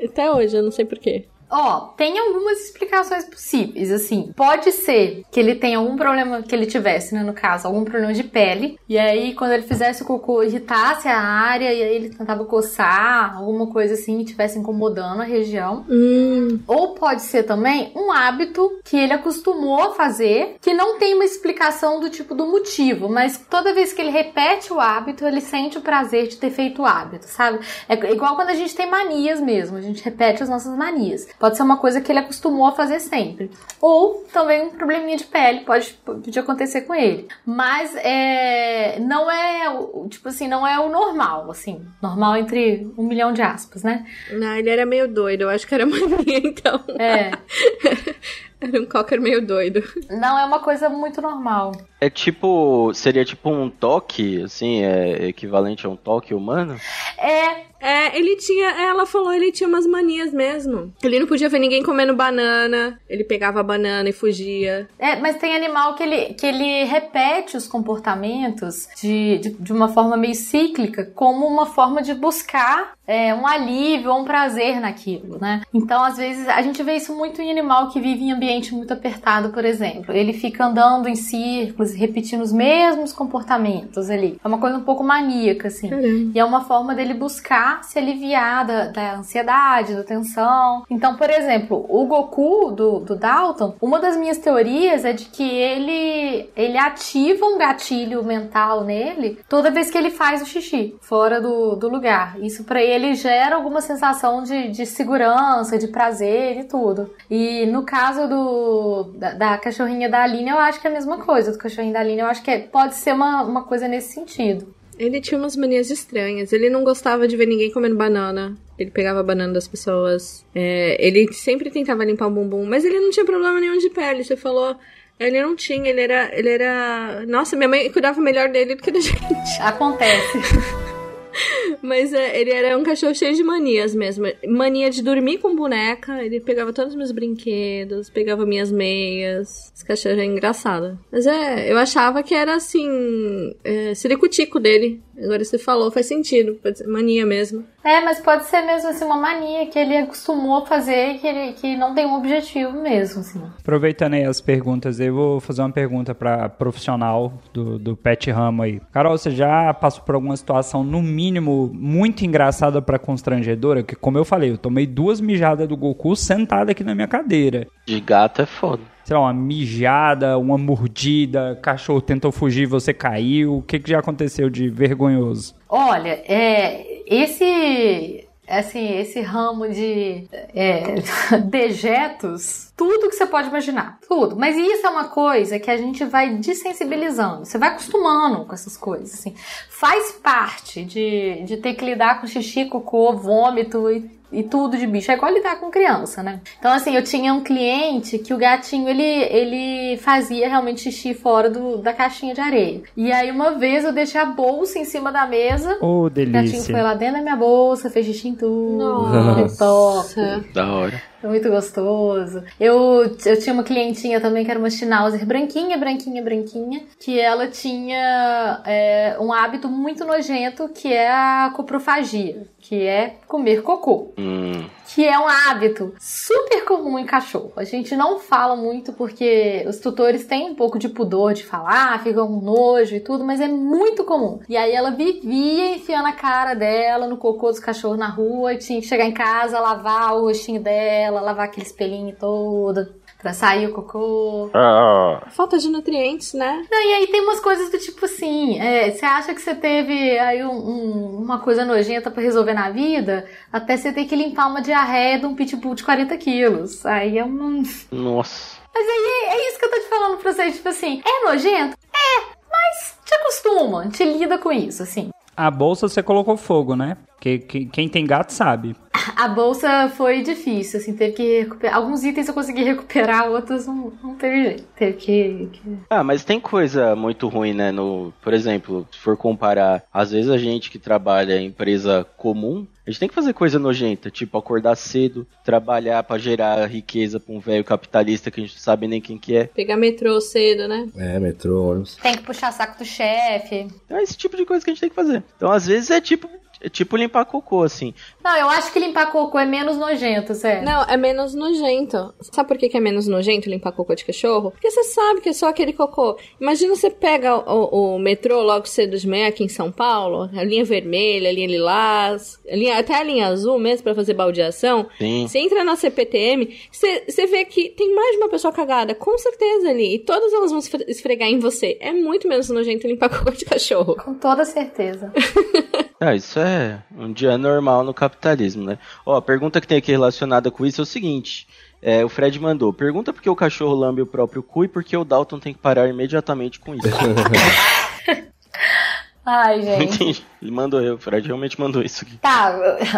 Até hoje, eu não sei por quê. Ó, tem algumas explicações possíveis, assim. Pode ser que ele tenha algum problema que ele tivesse, né, no caso, algum problema de pele. E aí, quando ele fizesse o cocô, irritasse a área, e aí ele tentava coçar, alguma coisa assim, e estivesse incomodando a região. Hum, Ou pode ser também um hábito que ele acostumou a fazer, que não tem uma explicação do tipo do motivo, mas toda vez que ele repete o hábito, ele sente o prazer de ter feito o hábito, sabe? É igual quando a gente tem manias mesmo, a gente repete as nossas manias. Pode ser uma coisa que ele acostumou a fazer sempre. Ou também um probleminha de pele, pode, pode acontecer com ele. Mas é, não é, o- tipo assim, não é o normal, assim. Normal entre um milhão de aspas, né? não, ele era meio doido. Eu acho que era mania, então. É. Era um cocker meio doido. Não é uma coisa muito normal. É tipo. Seria tipo um toque, assim, é equivalente a um toque humano? É, É, ele tinha. Ela falou, ele tinha umas manias mesmo. Ele não podia ver ninguém comendo banana. Ele pegava a banana e fugia. é, mas tem animal que ele, que ele repete os comportamentos de, de, de uma forma meio cíclica, como uma forma de buscar é, um alívio ou um prazer naquilo, né? Então, às vezes, a gente vê isso muito em animal que vive em ambiente muito apertado, por exemplo. Ele fica andando em círculos, repetindo os mesmos comportamentos ali. É uma coisa um pouco maníaca, assim. E é uma forma dele buscar se aliviar da, da ansiedade, da tensão. Então, por exemplo, o Goku do, do Dalton, uma das minhas teorias é de que ele, ele ativa um gatilho mental nele toda vez que ele faz o xixi fora do, do lugar. Isso pra ele gera alguma sensação de, de segurança, de prazer e tudo. E no caso do, da, da cachorrinha da Aline, eu acho que é a mesma coisa. Do cachorrinho da Aline, eu acho que é- pode ser uma, uma coisa nesse sentido. Ele tinha umas manias estranhas. Ele não gostava de ver ninguém comendo banana. Ele pegava a banana das pessoas. É, ele sempre tentava limpar o bumbum, mas ele não tinha problema nenhum de pele. Você falou. Ele não tinha, ele era. Ele era. Nossa, minha mãe cuidava melhor dele do que da gente. Acontece. Mas é, ele era um cachorro cheio de manias mesmo. Mania de dormir com boneca, ele pegava todos os meus brinquedos, pegava minhas meias. Esse cachorro é engraçado. Mas é, eu achava que era assim. É, ciricutico dele. Agora você falou, faz sentido. Pode ser mania mesmo. É, mas pode ser mesmo assim uma mania que ele acostumou a fazer que, ele, que não tem um objetivo mesmo, assim. Aproveitando aí as perguntas, eu vou fazer uma pergunta pra profissional do, do pet ramo aí. Carol, você já passou por alguma situação, no mínimo, muito engraçada pra constrangedora? Que, como eu falei, eu tomei duas mijadas do Goku sentada aqui na minha cadeira. De gato é foda. Sei lá, uma mijada, uma mordida, cachorro tentou fugir, você caiu. O que, que já aconteceu de vergonhoso? Olha, é, esse assim, esse ramo de é, dejetos, tudo que você pode imaginar, tudo. Mas isso é uma coisa que a gente vai desensibilizando, você vai acostumando com essas coisas, assim. Faz parte de, de ter que lidar com xixi, cocô, vômito e e tudo de bicho. É igual lidar com criança, né? Então, assim, eu tinha um cliente que o gatinho, ele, ele fazia realmente xixi fora do, da caixinha de areia. E aí, uma vez, eu deixei a bolsa em cima da mesa. Ô, O gatinho delícia. foi lá dentro da minha bolsa, fez xixi em tudo. Nossa. Da hora. Foi muito gostoso. Eu, eu tinha uma clientinha também que era uma Schnauzer branquinha, branquinha, branquinha, que ela tinha é, um hábito muito nojento que é a coprofagia, que é comer cocô. Hum, Que é um hábito super comum em cachorro. A gente não fala muito porque os tutores têm um pouco de pudor de falar, ficam com nojo e tudo, mas é muito comum. E aí ela vivia enfiando a cara dela no cocô dos cachorros na rua e tinha que chegar em casa, lavar o rostinho dela, lavar aquele espelhinho todo pra sair o cocô. Ah, Falta de nutrientes, né? Não, e aí tem umas coisas do tipo assim, é, você acha que você teve aí um- um- uma coisa nojenta pra resolver na vida, até você ter que limpar uma diarreia de um pitbull de 40 quilos. Aí é um... nossa. Mas aí é isso que eu tô te falando pra vocês, tipo assim, é nojento? É, mas te acostuma, te lida com isso, assim. A bolsa você colocou fogo, né? Porque que- quem tem gato sabe. A bolsa foi difícil, assim, teve que recuperar. Alguns itens eu consegui recuperar, outros não, não teve jeito. Teve que- que Ah, mas tem coisa muito ruim, né? No, por exemplo, se for comparar, às vezes a gente que trabalha em empresa comum, a gente tem que fazer coisa nojenta, tipo acordar cedo, trabalhar pra gerar riqueza pra um velho capitalista que a gente não sabe nem quem que é. Pegar metrô cedo, né? É, metrô, ônibus. Tem que puxar saco do chefe. É esse tipo de coisa que a gente tem que fazer. Então, às vezes é tipo, é tipo limpar cocô, assim. Não, eu acho que limpar cocô é menos nojento, sério. Não, é menos nojento. Sabe por que que é menos nojento limpar cocô de cachorro? Porque você sabe que é só aquele cocô. Imagina você pega o, o metrô logo cedo de manhã aqui em São Paulo, a linha vermelha, a linha lilás, a linha, até a linha azul mesmo pra fazer baldeação. Sim. Você entra na CPTM, você, você vê que tem mais de uma pessoa cagada, com certeza ali. E todas elas vão esfre- esfregar em você. É muito menos nojento limpar cocô de cachorro. Com toda certeza. Ah, isso é um dia normal no capitalismo, né? Ó, a pergunta que tem aqui relacionada com isso é o seguinte. É, o Fred mandou, pergunta por que o cachorro lambe o próprio cu e por que o Dalton tem que parar imediatamente com isso. Ai, gente. entendi. Ele mandou, o Fred realmente mandou isso aqui. Tá,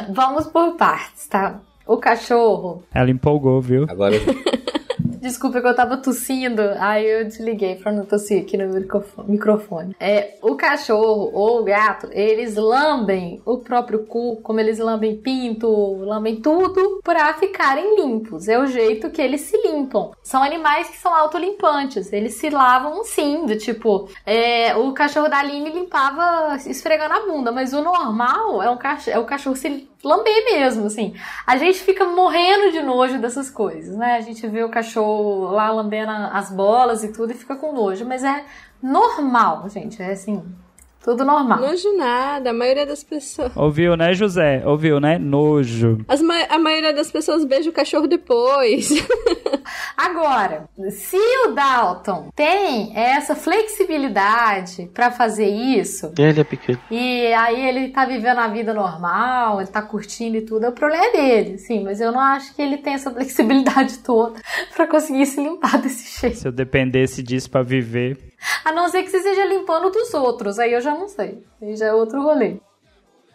vamos por partes, tá? O cachorro. Ela empolgou, viu? Agora, Desculpa que eu tava tossindo, aí eu desliguei pra não tossir aqui no microfo- microfone. É, o cachorro ou o gato, eles lambem o próprio cu, como eles lambem pinto, lambem tudo, pra ficarem limpos. É o jeito que eles se limpam. São animais que são autolimpantes, eles se lavam sim, do tipo, é, o cachorro da Aline limpava esfregando a bunda, mas o normal é, um cach é o cachorro se lamber mesmo, assim. A gente fica morrendo de nojo dessas coisas, né? A gente vê o cachorro lá lambendo as bolas e tudo e fica com nojo, mas é normal, gente, é assim, tudo normal. Nojo nada, a maioria das pessoas. Ouviu, né, José? Ouviu, né? Nojo. As ma- a maioria das pessoas beija o cachorro depois. Agora, se o Dalton tem essa flexibilidade pra fazer isso, Ele é pequeno. E aí ele tá vivendo a vida normal, ele tá curtindo e tudo, o problema é dele, sim, mas eu não acho que ele tem essa flexibilidade toda pra conseguir se limpar desse jeito. Se eu dependesse disso pra viver. A não ser que você esteja limpando dos outros, aí eu já não sei. Aí já é outro rolê.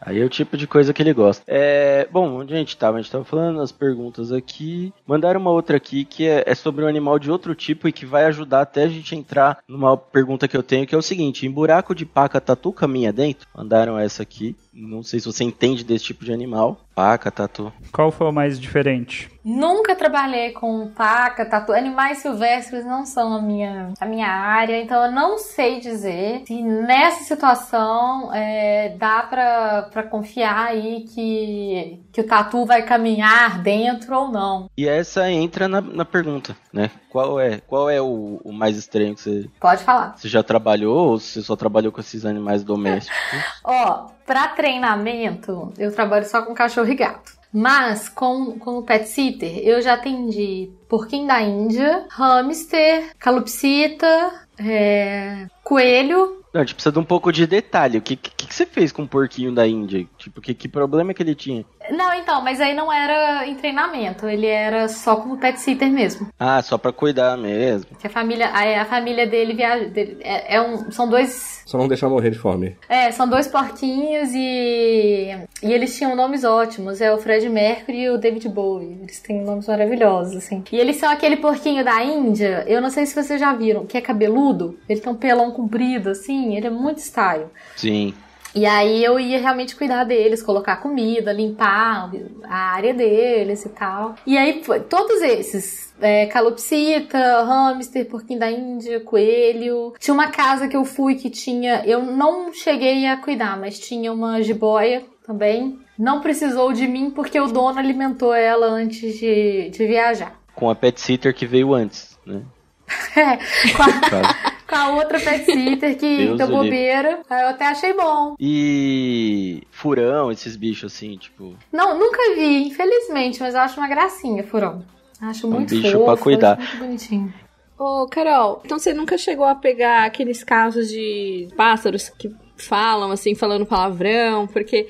Aí é o tipo de coisa que ele gosta. É, bom, onde a gente tava? A gente tava falando as perguntas aqui. Mandaram uma outra aqui que é, é sobre um animal de outro tipo e que vai ajudar até a gente entrar numa pergunta que eu tenho, que é o seguinte: em buraco de paca tatu caminha dentro? Mandaram essa aqui. Não sei se você entende desse tipo de animal. Paca, tatu. Qual foi o mais diferente? Nunca trabalhei com paca, tatu. Animais silvestres não são a minha, a minha área, então eu não sei dizer se nessa situação é, dá pra, pra confiar aí que, que o tatu vai caminhar dentro ou não. E essa entra na, na pergunta, né? Qual é, qual é o, o mais estranho que você, Pode falar. você já trabalhou ou você só trabalhou com esses animais domésticos? Ó, pra treinamento, eu trabalho só com cachorro e gato. Mas com, com o pet sitter, eu já atendi porquinho da Índia, hamster, calopsita, é, coelho. Não, a gente precisa de um pouco de detalhe. O que, que, que você fez com o porquinho da Índia? Tipo, que, que problema que ele tinha? Não, então, mas aí não era em treinamento, ele era só como pet sitter mesmo. Ah, só pra cuidar mesmo. Que a família, a, a família dele viaja, dele- é, é um, são dois Só não deixar morrer de fome. É, são dois porquinhos e. E eles tinham nomes ótimos. É o Fred Mercury e o David Bowie. Eles têm nomes maravilhosos, assim. E eles são aquele porquinho da Índia. Eu não sei se vocês já viram, que é cabeludo. Ele tem um pelão comprido, assim. Ele é muito style. Sim. E aí eu ia realmente cuidar deles, colocar comida, limpar a área deles e tal. E aí todos esses. É, calopsita, hamster, porquinho da Índia, coelho. Tinha uma casa que eu fui que tinha. Eu não cheguei a cuidar, mas tinha uma jiboia também. Não precisou de mim porque o dono alimentou ela antes de, de viajar. Com a pet sitter que veio antes, né? É, com a. com a outra pet sitter que deu bobeira. Aí eu até achei bom. E furão, esses bichos assim, tipo. Não, nunca vi, infelizmente, mas eu acho uma gracinha, furão. Acho um muito bicho fofo, pra cuidar. acho muito bonitinho. Ô, Carol, então você nunca chegou a pegar aqueles casos de pássaros que falam assim, falando palavrão, porque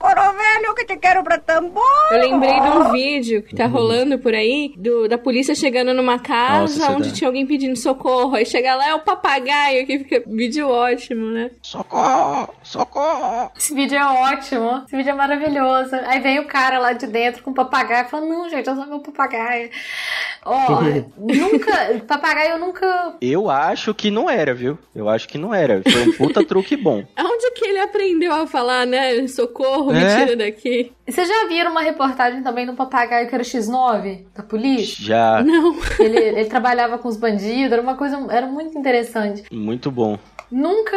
Corovelho, que te quero pra tambor. eu lembrei de um vídeo que tá rolando por aí do, da polícia chegando numa casa Nossa, onde é tinha alguém pedindo socorro. Aí chega lá é o papagaio, que fica vídeo ótimo, né? Socorro! Socorro! Esse vídeo é ótimo, esse vídeo é maravilhoso. Aí vem o cara lá de dentro com o papagaio e fala: Não, gente, eu sou meu papagaio. Ó, nunca. Papagaio eu nunca. Eu acho que não era, viu? Eu acho que não era. Foi um puta truque bom. Aonde que ele aprendeu a falar, né? Socorro, me É? tira daqui. Vocês já viram uma reportagem também do papagaio que era o X9 da polícia? Já. Não. Ele, ele trabalhava com os bandidos, era uma coisa. Era muito interessante. Muito bom. Nunca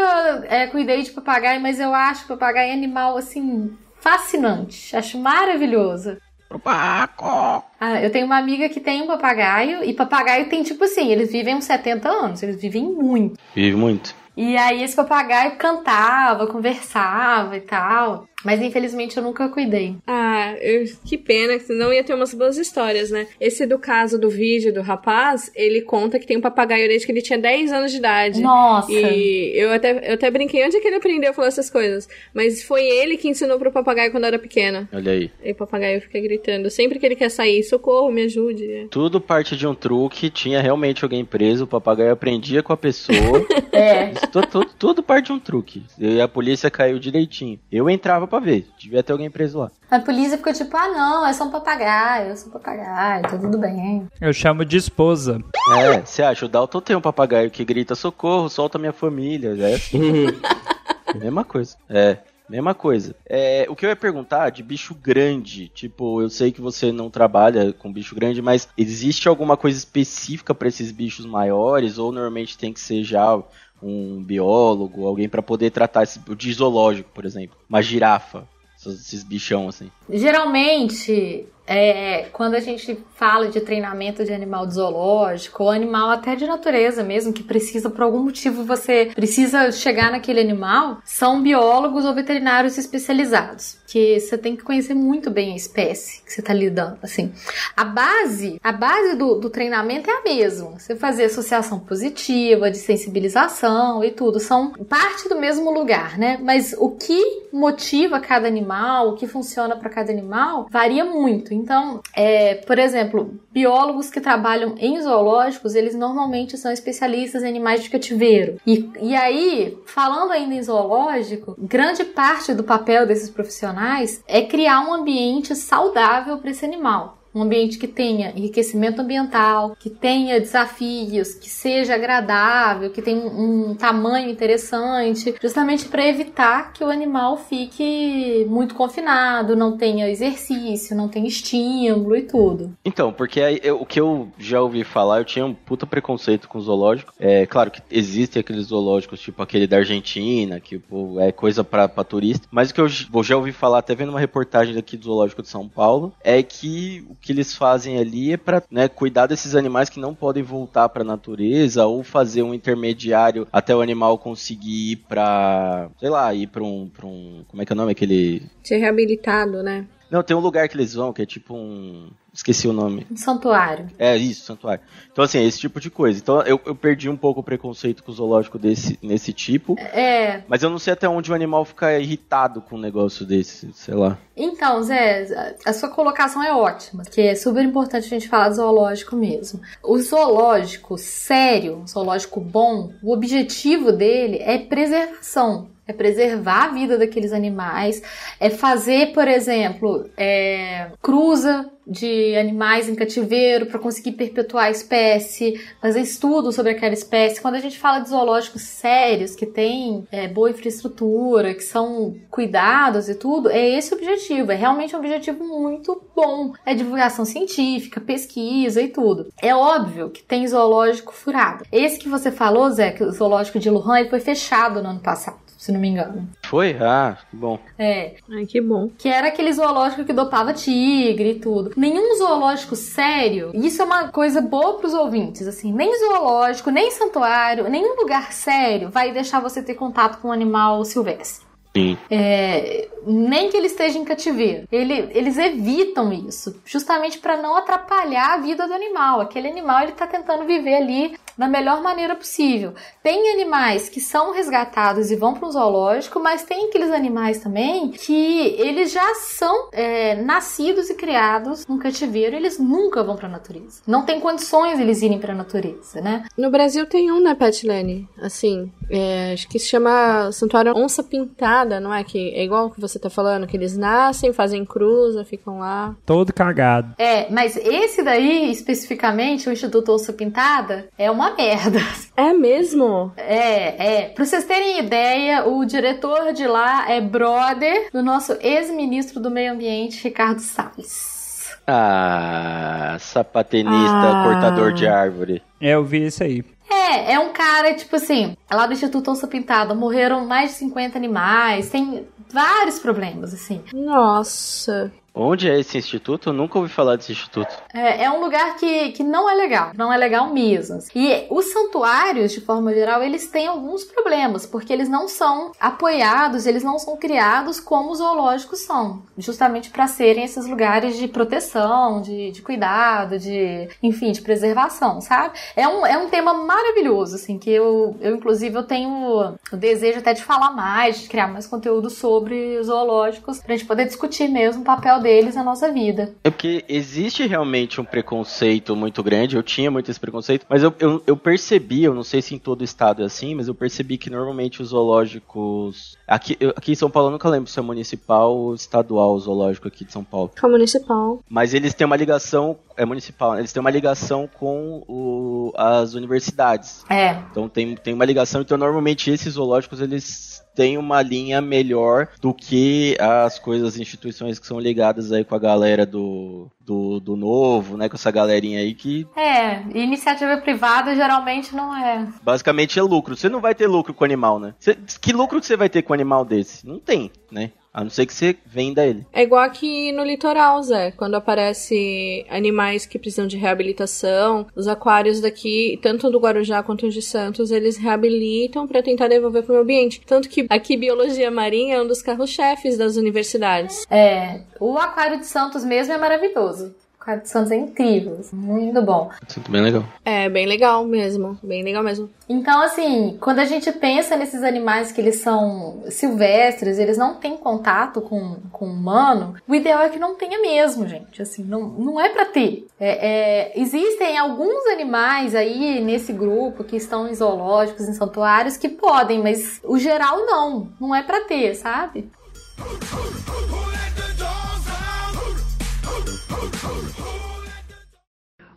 é, cuidei de papagaio, mas eu acho papagaio animal assim fascinante. Acho maravilhoso. Paco! Ah, eu tenho uma amiga que tem um papagaio e papagaio tem tipo assim, eles vivem uns 70 anos, eles vivem muito. Vive muito. E aí esse papagaio cantava, conversava e tal. Mas infelizmente eu nunca cuidei. Ah, eu- que pena, que senão ia ter umas boas histórias, né? Esse do caso do vídeo do rapaz, ele conta que tem um papagaio desde que ele tinha 10 anos de idade. Nossa! E eu até, eu até brinquei onde é que ele aprendeu a falar essas coisas. Mas foi ele que ensinou pro papagaio quando era pequena. Olha aí. E o papagaio fica gritando. Sempre que ele quer sair, socorro, me ajude. Tudo parte de um truque. Tinha realmente alguém preso. O papagaio aprendia com a pessoa. É. Isso tu- tu- tudo parte de um truque. E a polícia caiu direitinho. Eu entrava pra ver. Devia ter alguém preso lá. A polícia ficou tipo, ah não, é só um papagaio, é só um papagaio, tá tudo bem. Eu chamo de esposa. É, você acha? O Dalton tem um papagaio que grita socorro, solta minha família. É assim. Mesma coisa. É. Mesma coisa. É, o que eu ia perguntar de bicho grande, tipo, eu sei que você não trabalha com bicho grande, mas existe alguma coisa específica pra esses bichos maiores ou normalmente tem que ser já um biólogo, alguém pra poder tratar esse de zoológico, por exemplo, uma girafa, esses bichão assim. Geralmente, é, quando a gente fala de treinamento de animal de zoológico, ou animal até de natureza mesmo, que precisa, por algum motivo, você precisa chegar naquele animal, são biólogos ou veterinários especializados. Que você tem que conhecer muito bem a espécie que você está lidando. Assim, a base, a base do, do treinamento é a mesma. Você fazer associação positiva, de sensibilização e tudo. São parte do mesmo lugar, né? Mas o que motiva cada animal, o que funciona para cada animal, varia muito. Então, é, por exemplo, biólogos que trabalham em zoológicos, eles normalmente são especialistas em animais de cativeiro. E, e aí, falando ainda em zoológico, grande parte do papel desses profissionais é criar um ambiente saudável para esse animal um ambiente que tenha enriquecimento ambiental, que tenha desafios, que seja agradável, que tenha um, um tamanho interessante, justamente para evitar que o animal fique muito confinado, não tenha exercício, não tenha estímulo e tudo. Então, porque aí, eu, o que eu já ouvi falar, eu tinha um puta preconceito com zoológico. É claro que existem aqueles zoológicos, tipo aquele da Argentina, que pô, é coisa para turista, mas o que eu já ouvi falar, até vendo uma reportagem daqui do Zoológico de São Paulo, é que que eles fazem ali é para né, cuidar desses animais que não podem voltar para a natureza ou fazer um intermediário até o animal conseguir ir para, sei lá, ir para um, pra um, como é que é o nome aquele? Ser reabilitado, né? Não, tem um lugar que eles vão que é tipo um Esqueci o nome. Um santuário. É, isso, santuário. Então, assim, esse tipo de coisa. Então, eu, eu perdi um pouco o preconceito com o zoológico desse, nesse tipo. É. Mas eu não sei até onde o animal fica irritado com um negócio desse, sei lá. Então, Zé, a sua colocação é ótima, que é super importante a gente falar zoológico mesmo. O zoológico sério, zoológico bom, o objetivo dele é preservação é preservar a vida daqueles animais, é fazer, por exemplo, é, cruza de animais em cativeiro para conseguir perpetuar a espécie, fazer estudos sobre aquela espécie. Quando a gente fala de zoológicos sérios, que têm é, boa infraestrutura, que são cuidados e tudo, é esse o objetivo. É realmente um objetivo muito bom. É divulgação científica, pesquisa e tudo. É óbvio que tem zoológico furado. Esse que você falou, Zé, que o zoológico de Lujan, ele foi fechado no ano passado se não me engano. Foi? Ah, que bom. É. Ai, que bom. Que era aquele zoológico que dopava tigre e tudo. Nenhum zoológico sério, e isso é uma coisa boa pros ouvintes, assim, nem zoológico, nem santuário, nenhum lugar sério vai deixar você ter contato com um animal silvestre. Sim. É, nem que ele esteja em cativeiro. Ele, eles evitam isso, justamente para não atrapalhar a vida do animal. Aquele animal ele está tentando viver ali da melhor maneira possível. Tem animais que são resgatados e vão para um zoológico, mas tem aqueles animais também que eles já são é, nascidos e criados num cativeiro, eles nunca vão para a natureza. Não tem condições eles irem para a natureza, né? No Brasil tem um, né, Petlane? Assim, é, acho que se chama Santuário Onça Pintada, não é? Que é igual que você tá falando, que eles nascem, fazem cruza, ficam lá. Todo cagado. É, mas esse daí, especificamente, o Instituto Onça Pintada, é uma merda. É mesmo? É, é. Pra vocês terem ideia, o diretor de lá é brother do nosso ex-ministro do Meio Ambiente, Ricardo Salles. Ah, sapatenista, ah. cortador de árvore. É, eu vi isso aí. É, é um cara, tipo assim, lá do Instituto Onça Pintada morreram mais de 50 animais, tem vários problemas, assim. Nossa. Onde é esse instituto? Eu nunca ouvi falar desse instituto. É, é, um lugar que, que não é legal, não é legal mesmo. E os santuários, de forma geral, eles têm alguns problemas, porque eles não são apoiados, eles não são criados como os zoológicos são, justamente para serem esses lugares de proteção, de, de cuidado, de, enfim, de preservação, sabe? É um, é um tema maravilhoso, assim, que eu, eu inclusive, eu tenho o desejo até de falar mais, de criar mais conteúdo sobre os zoológicos, pra gente poder discutir mesmo o papel deles na nossa vida. É porque existe realmente um preconceito muito grande, eu tinha muito esse preconceito, mas eu, eu, eu percebi, eu não sei se em todo estado é assim, mas eu percebi que normalmente os zoológicos. Aqui, eu, aqui em São Paulo eu nunca lembro se é municipal ou estadual o zoológico aqui de São Paulo. É municipal. Mas eles têm uma ligação. É municipal, né? eles têm uma ligação com o, as universidades. É. Então tem, tem uma ligação, então normalmente esses zoológicos eles tem uma linha melhor do que as coisas, as instituições que são ligadas aí com a galera do, do, do novo, né? Com essa galerinha aí que. É, iniciativa privada geralmente não é. Basicamente é lucro. Você não vai ter lucro com o animal, né? Você, que lucro que você vai ter com animal desse? Não tem, né? A não ser que você venda ele. É igual aqui no litoral, Zé. Quando aparece animais que precisam de reabilitação, os aquários daqui, tanto do Guarujá quanto os de Santos, eles reabilitam para tentar devolver para o ambiente. Tanto que aqui biologia marinha é um dos carros-chefes das universidades. É, o aquário de Santos mesmo é maravilhoso. Quarto de Santos é incrível, muito bom. Sinto bem legal. É, bem legal mesmo. Bem legal mesmo. Então, assim, quando a gente pensa nesses animais que eles são silvestres, eles não têm contato com, com o humano, o ideal é que não tenha mesmo, gente. Assim, não, não é pra ter. É, é, existem alguns animais aí nesse grupo que estão em zoológicos, em santuários, que podem, mas o geral não. Não é pra ter, sabe?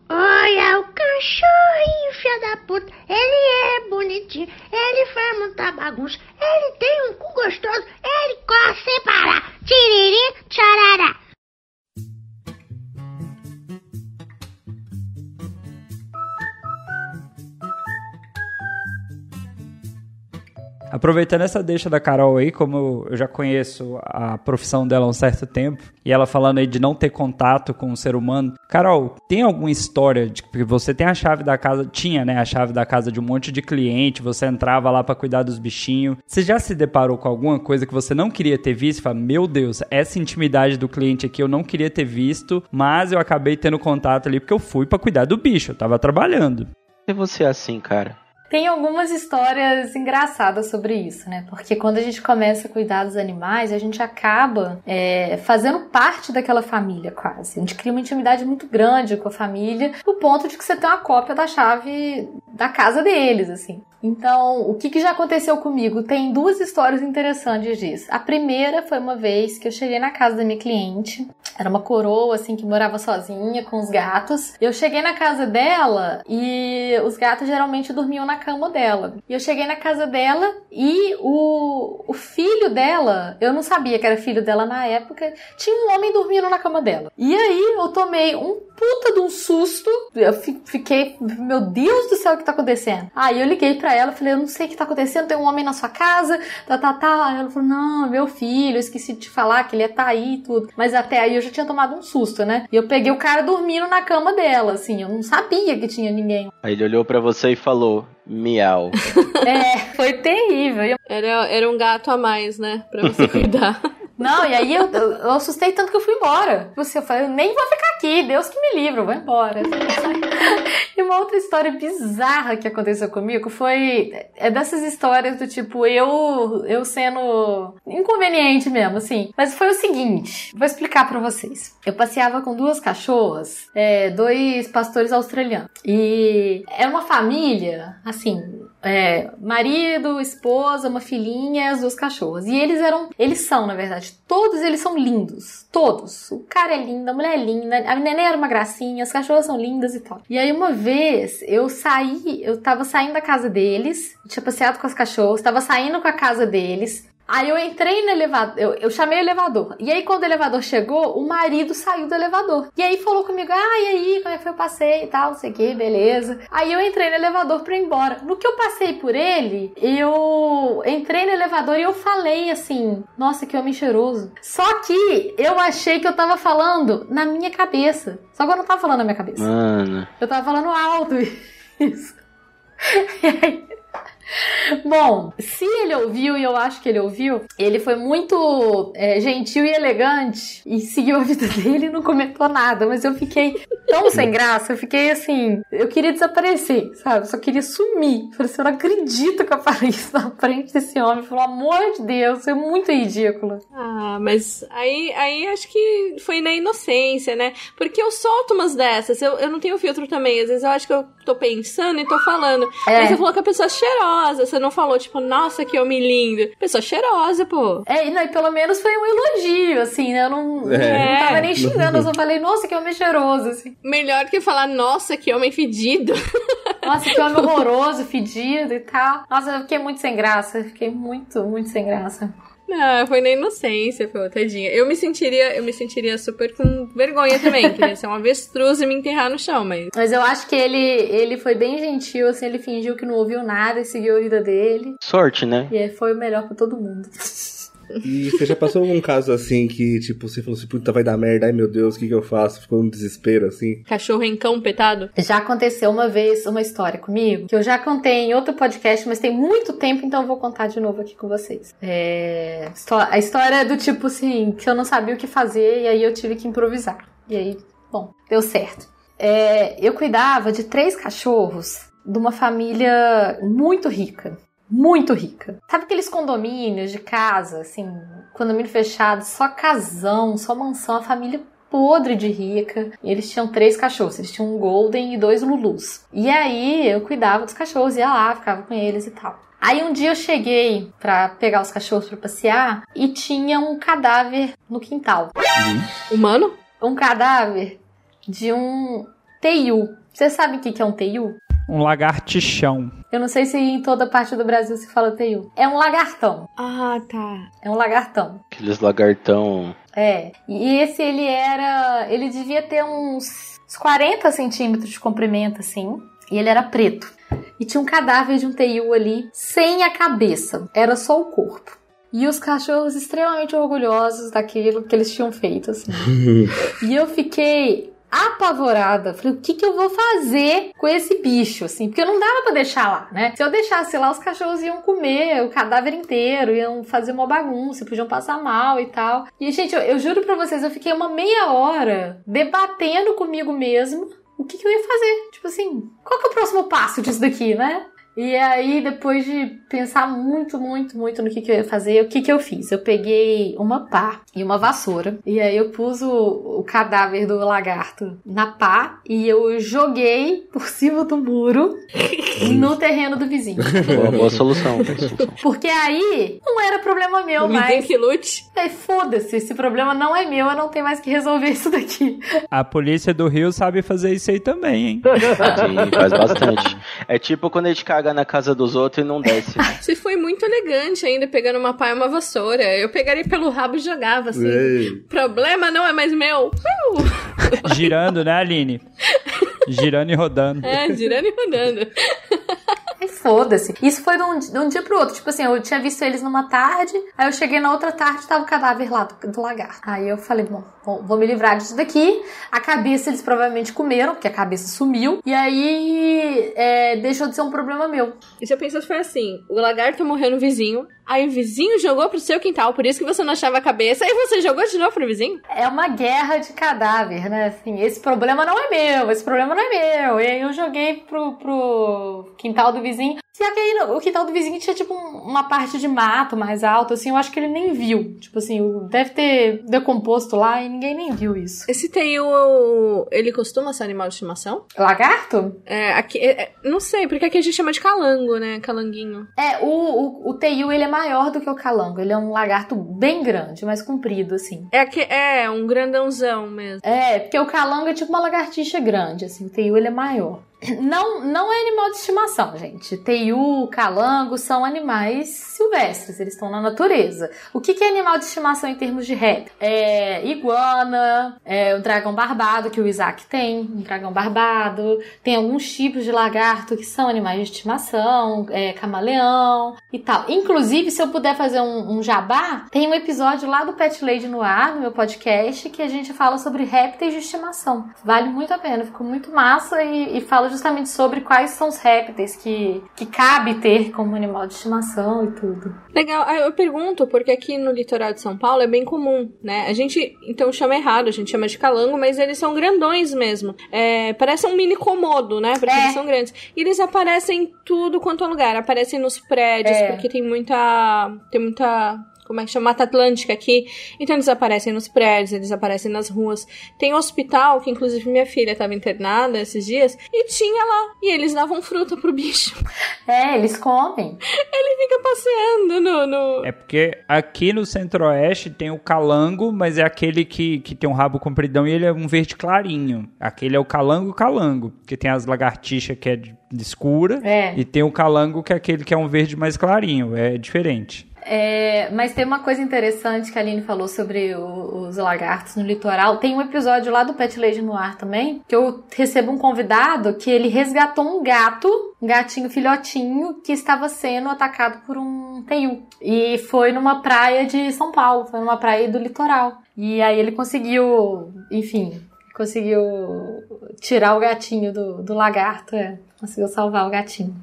Olha o cachorrinho, filha da puta. Ele é bonitinho. Ele faz muita bagunça. Ele tem um cu gostoso. Ele corre sem parar. Tiriri, tcharará. Aproveitando essa deixa da Carol aí, como eu já conheço a profissão dela há um certo tempo, e ela falando aí de não ter contato com o ser humano. Carol, tem alguma história de que você tem a chave da casa, tinha, né, a chave da casa de um monte de cliente, você entrava lá para cuidar dos bichinhos. Você já se deparou com alguma coisa que você não queria ter visto? Fala, meu Deus, essa intimidade do cliente aqui eu não queria ter visto, mas eu acabei tendo contato ali porque eu fui para cuidar do bicho, eu tava trabalhando. E você é assim, cara? Tem algumas histórias engraçadas sobre isso, né? Porque quando a gente começa a cuidar dos animais, a gente acaba é, fazendo parte daquela família quase. A gente cria uma intimidade muito grande com a família, no ponto de que você tem uma cópia da chave da casa deles, assim. Então, o que, que já aconteceu comigo? Tem duas histórias interessantes disso. A primeira foi uma vez que eu cheguei na casa da minha cliente. Era uma coroa, assim, que morava sozinha com os gatos. Eu cheguei na casa dela e os gatos geralmente dormiam na cama dela. E eu cheguei na casa dela e o, o filho dela, eu não sabia que era filho dela na época, tinha um homem dormindo na cama dela. E aí eu tomei um puta de um susto. Eu fiquei, meu Deus do céu, o que tá acontecendo? Aí eu liguei pra ela, falei, eu não sei o que tá acontecendo, tem um homem na sua casa, tá, tá, tá. Ela falou, não, meu filho, esqueci de te falar que ele ia tá aí e tudo. Mas até aí eu já tinha tomado um susto, né? E eu peguei o cara dormindo na cama dela, assim, eu não sabia que tinha ninguém. Aí ele olhou para você e falou, miau. é, foi terrível. Era, era um gato a mais, né? Pra você cuidar. Não, e aí eu, eu, eu, assustei tanto que eu fui embora. Você, eu falei, eu nem vou ficar aqui, Deus que me livre, eu vou embora. e uma outra história bizarra que aconteceu comigo foi é dessas histórias do tipo eu eu sendo inconveniente mesmo, assim. Mas foi o seguinte, vou explicar para vocês. Eu passeava com duas cachorras, é, dois pastores australianos. E é uma família, assim, é, marido, esposa, uma filhinha e as duas cachorras. E eles eram, eles são, na verdade, todos eles são lindos. Todos. O cara é lindo, a mulher é linda, a neném era uma gracinha, as cachorras são lindas e tal. E aí uma vez eu saí, eu tava saindo da casa deles, tinha passeado com as cachorras, tava saindo com a casa deles. Aí eu entrei no elevador, eu, eu, chamei o elevador. E aí, quando o elevador chegou, o marido saiu do elevador. E aí falou comigo: Ah, e aí, como é que foi o passeio e tal, não sei o que, beleza. Aí eu entrei no elevador pra ir embora. No que eu passei por ele, eu entrei no elevador e eu falei assim: Nossa, que homem cheiroso. Só que eu achei que eu tava falando na minha cabeça. Só que eu não tava falando na minha cabeça. Mano. Eu tava falando alto. Isso. E aí, Bom, se ele ouviu, e eu acho que ele ouviu, ele foi muito é, gentil e elegante e seguiu a vida dele e não comentou nada. Mas eu fiquei tão sem graça, eu fiquei assim, eu queria desaparecer, sabe? Só queria sumir. Eu falei assim, eu não acredito que eu falei isso na frente desse homem. Pelo amor de Deus, é muito ridículo. Ah, mas aí, aí acho que foi na inocência, né? Porque eu solto umas dessas, eu, eu não tenho filtro também. Às vezes eu acho que eu tô pensando e tô falando. É. Mas você falou que a pessoa é cheirosa, você não falou, tipo, nossa, que homem lindo. Pessoa cheirosa, pô. É, e, não, e pelo menos foi um elogio, assim, né? Eu não, é. não tava nem xingando, eu só falei, nossa, que homem cheiroso, assim. Melhor que falar, nossa, que homem fedido. Nossa, que homem horroroso, fedido e tal. Nossa, eu fiquei muito sem graça. Fiquei muito, muito sem graça. Não, foi na inocência, pô, tadinha. Eu me sentiria, eu me sentiria super com vergonha também. Queria ser um avestruz e me enterrar no chão, mas. Mas eu acho que ele, ele foi bem gentil, assim, ele fingiu que não ouviu nada e seguiu a vida dele. Sorte, né? E foi o melhor pra todo mundo. E você já passou algum caso assim que, tipo, você falou assim, puta, vai dar merda, ai meu Deus, o que que eu faço? Ficou um desespero, assim? Cachorro em cão petado? Já aconteceu uma vez uma história comigo, que eu já contei em outro podcast, mas tem muito tempo, então eu vou contar de novo aqui com vocês. É... A história é do tipo assim, que eu não sabia o que fazer e aí eu tive que improvisar. E aí Bom, deu certo. É, eu cuidava de três cachorros de uma família muito rica. Muito rica. Sabe aqueles condomínios de casa, assim, condomínio fechado, só casão, só mansão, a família podre de rica. E eles tinham três cachorros. Eles tinham um Golden e dois Lulus. E aí eu cuidava dos cachorros, ia lá, ficava com eles e tal. Aí um dia eu cheguei para pegar os cachorros para passear e tinha um cadáver no quintal. Humano? Um cadáver de um teiu. Você sabe o que que é um teiu? Um lagartixão. Eu não sei se em toda parte do Brasil se fala teiu. É um lagartão. Ah, tá. É um lagartão. Aqueles lagartão. É. E esse ele era. Ele devia ter uns 40 centímetros de comprimento, assim. E ele era preto. E tinha um cadáver de um teiu ali, sem a cabeça. Era só o corpo. E os cachorros extremamente orgulhosos daquilo que eles tinham feito, assim. e eu fiquei apavorada. Falei, o que que eu vou fazer com esse bicho, assim? Porque não dava pra deixar lá, né? Se eu deixasse lá, os cachorros iam comer o cadáver inteiro, iam fazer uma bagunça, podiam passar mal e tal. E, gente, eu, eu juro pra vocês, eu fiquei uma meia hora debatendo comigo mesmo o que, que eu ia fazer. Tipo assim, qual que é o próximo passo disso daqui, né? E aí, depois de pensar muito, muito, muito no que, que eu ia fazer, o que, que eu fiz? Eu peguei uma pá e uma vassoura. E aí eu pus o, o cadáver do lagarto na pá e eu joguei por cima do muro no terreno do vizinho. Boa, boa solução, boa solução. Porque aí não era problema meu vizinho mais. que lute. Aí foda-se, esse problema não é meu, eu não tenho mais que resolver isso daqui. A polícia do Rio sabe fazer isso aí também, hein? Sim, faz bastante. É tipo quando a gente caga na casa dos outros e não desce. Você foi muito elegante ainda, pegando uma pá e uma vassoura. Eu pegaria pelo rabo e jogava, assim. Ei. Problema não é mais meu. Uh! Girando, né, Aline? Girando e rodando. É, girando e rodando. Foda-se. Isso foi de um, de um dia pro outro. Tipo assim, eu tinha visto eles numa tarde, aí eu cheguei na outra tarde tava o cadáver lá do, do lagarto. Aí eu falei, bom, vou, vou me livrar disso daqui. A cabeça eles provavelmente comeram, porque a cabeça sumiu. E aí é, deixou de ser um problema meu. E se eu pensasse foi assim: o lagarto morreu no vizinho, aí o vizinho jogou pro seu quintal, por isso que você não achava a cabeça, aí você jogou de novo pro vizinho? É uma guerra de cadáver, né? Assim, esse problema não é meu, esse problema não é meu. E aí eu joguei pro, pro quintal do vizinho. Se aquele, o quintal do vizinho tinha, tipo, um- uma parte de mato mais alto, assim, eu acho que ele nem viu. Tipo assim, o- deve ter decomposto lá e ninguém nem viu isso. Esse teio, ele costuma ser animal de estimação? Lagarto? É, aqui, é, é, não sei, porque aqui a gente chama de calango, né? Calanguinho. É, o, o, o teiu, ele é maior do que o calango. Ele é um lagarto bem grande, mais comprido, assim. É, que, é um grandãozão mesmo. É, porque o calango é tipo uma lagartixa grande, assim. O teiu, ele é maior. Não, não é animal de estimação, gente. Teiu, calango são animais silvestres, eles estão na natureza. O que, que é animal de estimação em termos de rap? É iguana, é o dragão barbado, que o Isaac tem, um dragão barbado. Tem alguns tipos de lagarto que são animais de estimação, é, camaleão e tal. Inclusive, se eu puder fazer um, um jabá, tem um episódio lá do Pet Lady no ar, no meu podcast, que a gente fala sobre répteis de estimação. Vale muito a pena, ficou muito massa e, e fala justamente sobre quais são os répteis que, que cabe ter como animal de estimação e tudo. Legal, aí eu pergunto, porque aqui no litoral de São Paulo é bem comum, né? A gente, então, chama errado, a gente chama de calango, mas eles são grandões mesmo. É, parece um mini comodo, né? Porque É. eles são grandes. E eles aparecem em tudo quanto é lugar. Aparecem nos prédios, É. porque tem muita... Tem muita... Como é que chama? Mata Atlântica aqui. Então eles aparecem nos prédios, eles aparecem nas ruas. Tem hospital, que inclusive minha filha estava internada esses dias, e tinha lá. E eles davam fruta pro bicho. É, eles comem. Ele fica passeando no... no... É porque aqui no centro-oeste tem o calango, mas é aquele que, que tem um rabo compridão e ele é um verde clarinho. Aquele é o calango calango, que tem as lagartixas que é de, de escura, É. e tem o calango que é aquele que é um verde mais clarinho, é diferente. É, mas tem uma coisa interessante que a Aline falou sobre o- os lagartos no litoral. Tem um episódio lá do Pet Lady no ar também, que eu recebo um convidado que ele resgatou um gato, um gatinho filhotinho, que estava sendo atacado por um teiu. E foi numa praia de São Paulo, foi numa praia do litoral. E aí ele conseguiu, enfim, conseguiu tirar o gatinho do, do lagarto, é. Conseguiu salvar o gatinho.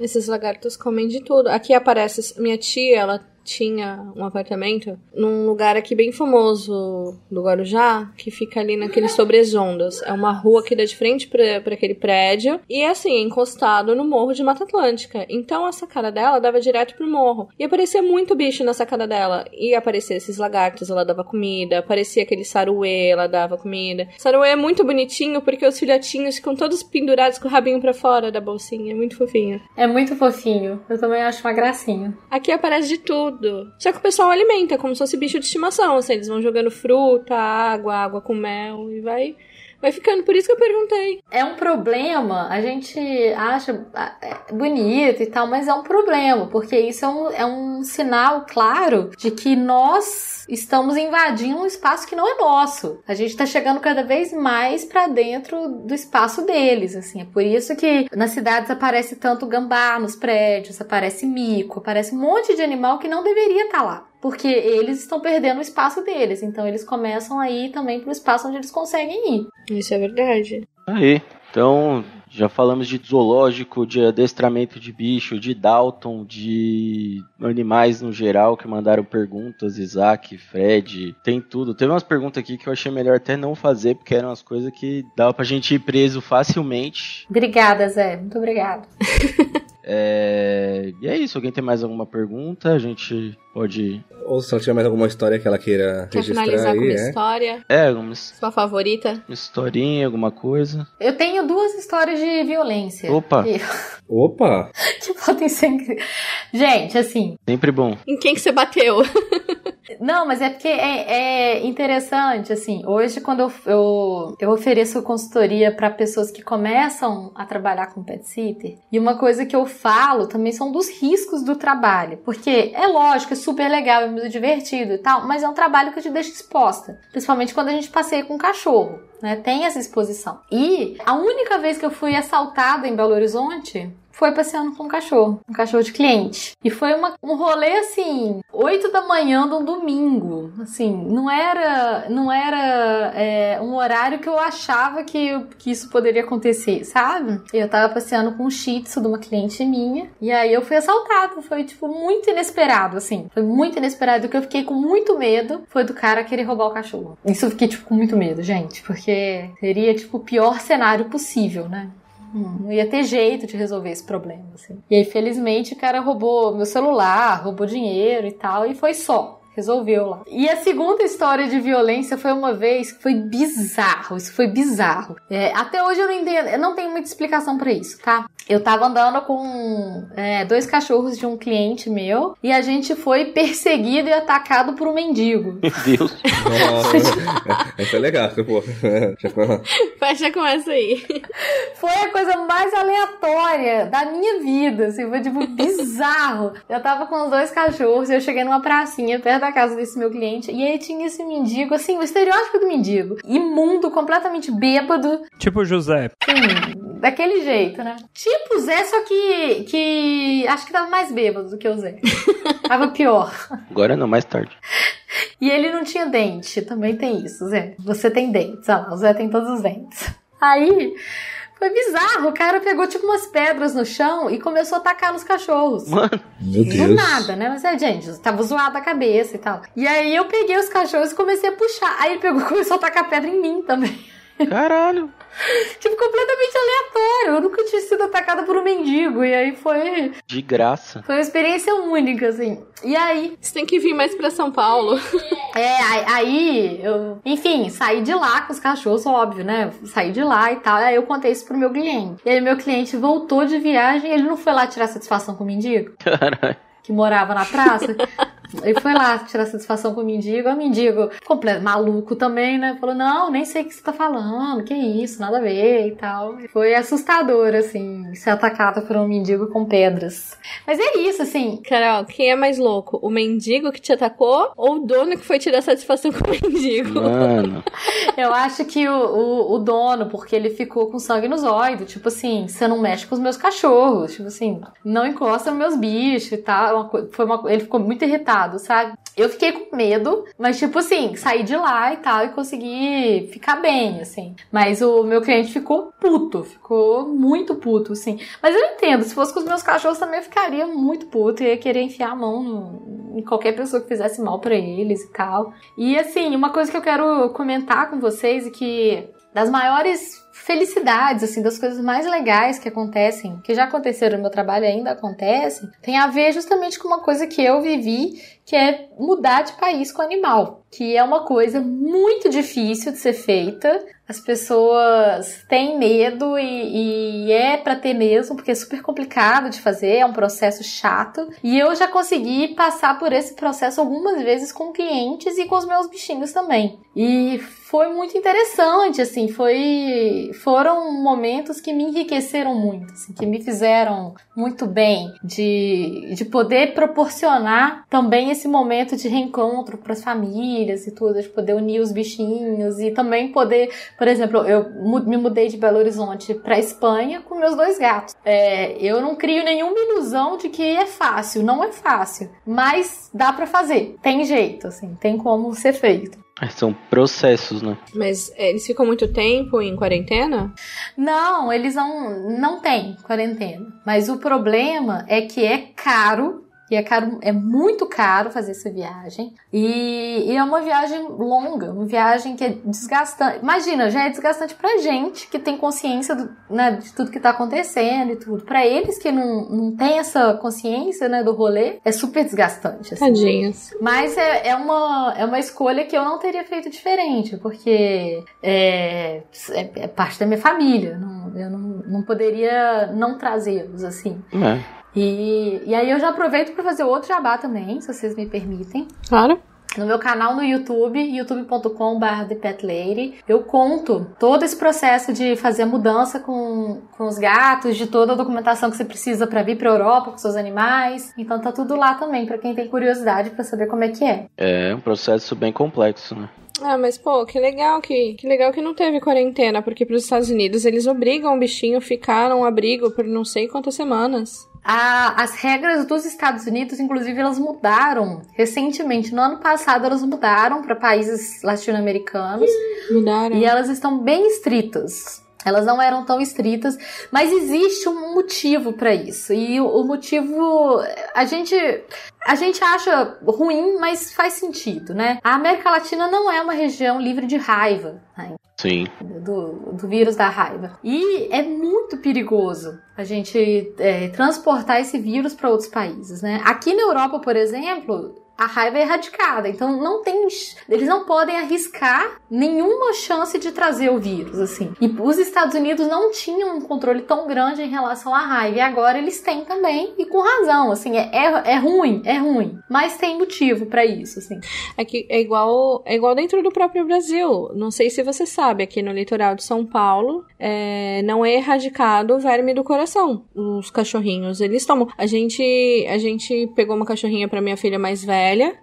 Esses lagartos comem de tudo. Aqui aparece minha tia, ela tinha um apartamento num lugar aqui bem famoso do Guarujá, que fica ali naqueles sobresondas. É uma rua que dá de frente pra, pra aquele prédio e, assim, encostado no morro de Mata Atlântica. Então a sacada dela dava direto pro morro. E aparecia muito bicho na sacada dela. E aparecia esses lagartos, ela dava comida. Aparecia aquele saruê, ela dava comida. Saruê é muito bonitinho porque os filhotinhos ficam todos pendurados com o rabinho pra fora da bolsinha. É muito fofinho. É muito fofinho. Eu também acho uma gracinha. Aqui aparece de tudo. Só que o pessoal alimenta, como se fosse bicho de estimação. Assim, eles vão jogando fruta, água, água com mel e vai. Vai ficando, por isso que eu perguntei. É um problema, a gente acha ah, é, bonito e tal, mas é um problema, porque isso é um, é um sinal claro de que nós estamos invadindo um espaço que não é nosso. A gente tá chegando cada vez mais para dentro do espaço deles, assim. É por isso que nas cidades aparece tanto gambá nos prédios, aparece mico, aparece um monte de animal que não deveria estar lá. Porque eles estão perdendo o espaço deles. Então eles começam a ir também pro espaço onde eles conseguem ir. Isso é verdade. Aí, então já falamos de zoológico, de adestramento de bicho, de Dalton, de animais no geral que mandaram perguntas, Isaac, Fred, tem tudo. Teve umas perguntas aqui que eu achei melhor até não fazer, porque eram as coisas que dava pra gente ir preso facilmente. Obrigada, Zé. Muito obrigado. É... E é isso. Alguém tem mais alguma pergunta? A gente pode. Ou se ela tiver mais alguma história que ela queira Quer registrar finalizar aí, com uma é. história? É, alguma Sua favorita? uma historinha, alguma coisa. Eu tenho duas histórias de violência. Opa. Que, Opa! que podem ser. Gente, assim. Sempre bom. Em quem que você bateu? Não, mas é porque é, é interessante, assim. Hoje, quando eu, eu, eu ofereço consultoria para pessoas que começam a trabalhar com pet sitter, e uma coisa que eu falo também são dos riscos do trabalho. Porque é lógico, é super legal, é muito divertido e tal, mas é um trabalho que te deixa exposta. Principalmente quando a gente passeia com cachorro. Né, tem essa exposição. E a única vez que eu fui assaltada em Belo Horizonte foi passeando com um cachorro, um cachorro de cliente. E foi uma, um rolê assim, 8 da manhã de um domingo. Assim, não era, não era é, um horário que eu achava que, que isso poderia acontecer, sabe? Eu tava passeando com um shih tzu de uma cliente minha, e aí eu fui assaltada. Foi, tipo, muito inesperado, assim. Foi muito inesperado. O que eu fiquei com muito medo foi do cara querer roubar o cachorro. Isso eu fiquei, tipo, com muito medo, gente, porque seria, tipo, o pior cenário possível, né? Não ia ter jeito de resolver esse problema, assim. E aí, felizmente, o cara roubou meu celular, roubou dinheiro e tal, e foi só. Resolveu lá. E a segunda história de violência foi uma vez que foi bizarro. Isso foi bizarro. É, até hoje eu não entendo, eu não tenho muita explicação pra isso, tá? Eu tava andando com é, dois cachorros de um cliente meu e a gente foi perseguido e atacado por um mendigo. Meu Deus. Nossa, essa é legal, pô. Fecha com essa aí. Foi a coisa mais aleatória da minha vida, assim, foi tipo bizarro. Eu tava com os dois cachorros e eu cheguei numa pracinha perto da casa desse meu cliente e aí tinha esse mendigo, assim, o estereótipo do mendigo, imundo, completamente bêbado, Tipo o José. assim, daquele jeito, né? Tipo o Zé, só que, que acho que tava mais bêbado do que o Zé. tava pior. Agora não, mais tarde. E ele não tinha dente, também tem isso, Zé. Você tem dentes, olha lá, o Zé tem todos os dentes. Aí, foi bizarro, o cara pegou tipo umas pedras no chão e começou a atacar nos cachorros. Mano, Meu Do Deus. nada, né? Mas é, gente, tava zoado a cabeça e tal. E aí eu peguei os cachorros e comecei a puxar. Aí ele pegou e começou a tacar pedra em mim também. caralho. tipo, completamente aleatório. Eu nunca tinha sido atacada por um mendigo. E aí foi, De graça. foi uma experiência única, assim. E aí, Você tem que vir mais pra São Paulo. É, aí, aí eu, enfim, saí de lá com os cachorros, óbvio, né? Saí de lá e tal. Aí eu contei isso pro meu cliente. E aí meu cliente voltou de viagem, ele não foi lá tirar satisfação com o mendigo, Caralho. que morava na praça. Ele foi lá tirar satisfação com o mendigo, o mendigo, completo, maluco também, né? Falou: Não, nem sei o que você tá falando, que isso, nada a ver e tal. Foi assustador, assim, ser atacada por um mendigo com pedras. Mas é isso, assim, Carol, quem é mais louco? O mendigo que te atacou ou o dono que foi tirar satisfação com o mendigo? Mano. Eu acho que o, o, o dono, porque ele ficou com sangue nos olhos, tipo assim, você não mexe com os meus cachorros, tipo assim, não encosta nos meus bichos e tal. é Uma foi uma, ele ficou muito irritado, sabe? Eu fiquei com medo, mas tipo assim, saí de lá e tal e consegui ficar bem, assim. Mas o meu cliente ficou puto, ficou muito puto, assim. Mas eu entendo, se fosse com os meus cachorros também eu ficaria muito puto e ia querer enfiar a mão no, em qualquer pessoa que fizesse mal para eles e tal. E assim, uma coisa que eu quero comentar com vocês é que das maiores felicidades, assim, das coisas mais legais que acontecem, que já aconteceram no meu trabalho e ainda acontecem, tem a ver justamente com uma coisa que eu vivi, que é mudar de país com o animal, que é uma coisa muito difícil de ser feita. As pessoas têm medo e, e é para ter mesmo, porque é super complicado de fazer, é um processo chato. E eu já consegui passar por esse processo algumas vezes com clientes e com os meus bichinhos também. E foi muito interessante, assim, foi foram momentos que me enriqueceram muito, assim, que me fizeram muito bem de, de poder proporcionar também esse momento de reencontro para as famílias e tudo, de poder unir os bichinhos e também poder, por exemplo, eu me mudei de Belo Horizonte para Espanha com meus dois gatos. É, eu não crio nenhuma ilusão de que é fácil, não é fácil, mas dá para fazer, tem jeito, assim, tem como ser feito. São processos, né? Mas é, eles ficam muito tempo em quarentena? Não, eles não, não têm quarentena. Mas o problema é que é caro e é caro, é muito caro fazer essa viagem. E, e, é uma viagem longa, uma viagem que é desgastante. Imagina, já é desgastante pra gente que tem consciência do, né, de tudo que tá acontecendo e tudo. Para eles que não, não tem essa consciência né, do rolê, é super desgastante. Assim. Tadinhos. Mas é, é, uma, é uma escolha que eu não teria feito diferente, porque é, é, é parte da minha família. Não, eu não, não poderia não trazê-los assim. É. E, e aí eu já aproveito para fazer outro jabá também, se vocês me permitem. Claro. No meu canal no YouTube, youtube.com.br ThePetLady, eu conto todo esse processo de fazer a mudança com, com os gatos, de toda a documentação que você precisa para vir para Europa com seus animais. Então tá tudo lá também para quem tem curiosidade para saber como é que é. É um processo bem complexo, né? Ah, mas pô, que legal que, que legal que não teve quarentena, porque para os Estados Unidos eles obrigam o bichinho a ficar num abrigo por não sei quantas semanas. A, as regras dos Estados Unidos, inclusive, elas mudaram recentemente. No ano passado, elas mudaram para países latino-americanos. Mudaram. E elas estão bem estritas. Elas não eram tão estritas, mas existe um motivo para isso. E o, motivo a gente a gente acha ruim, mas faz sentido, né? A América Latina não é uma região livre de raiva. Né? Sim. Do, do vírus da raiva. E é muito perigoso a gente é, transportar esse vírus para outros países, né? Aqui na Europa, por exemplo, a raiva é erradicada. Então não tem, eles não podem arriscar nenhuma chance de trazer o vírus, assim. E os Estados Unidos não tinham um controle tão grande em relação à raiva. E agora eles têm também e com razão, assim, é, é, é ruim, é ruim, mas tem motivo para isso, assim. É que é igual, é igual dentro do próprio Brasil. Não sei se você sabe, aqui no litoral de São Paulo, é, não é erradicado o verme do coração. Os cachorrinhos, eles tomam. A gente, a gente pegou uma cachorrinha para minha filha mais velha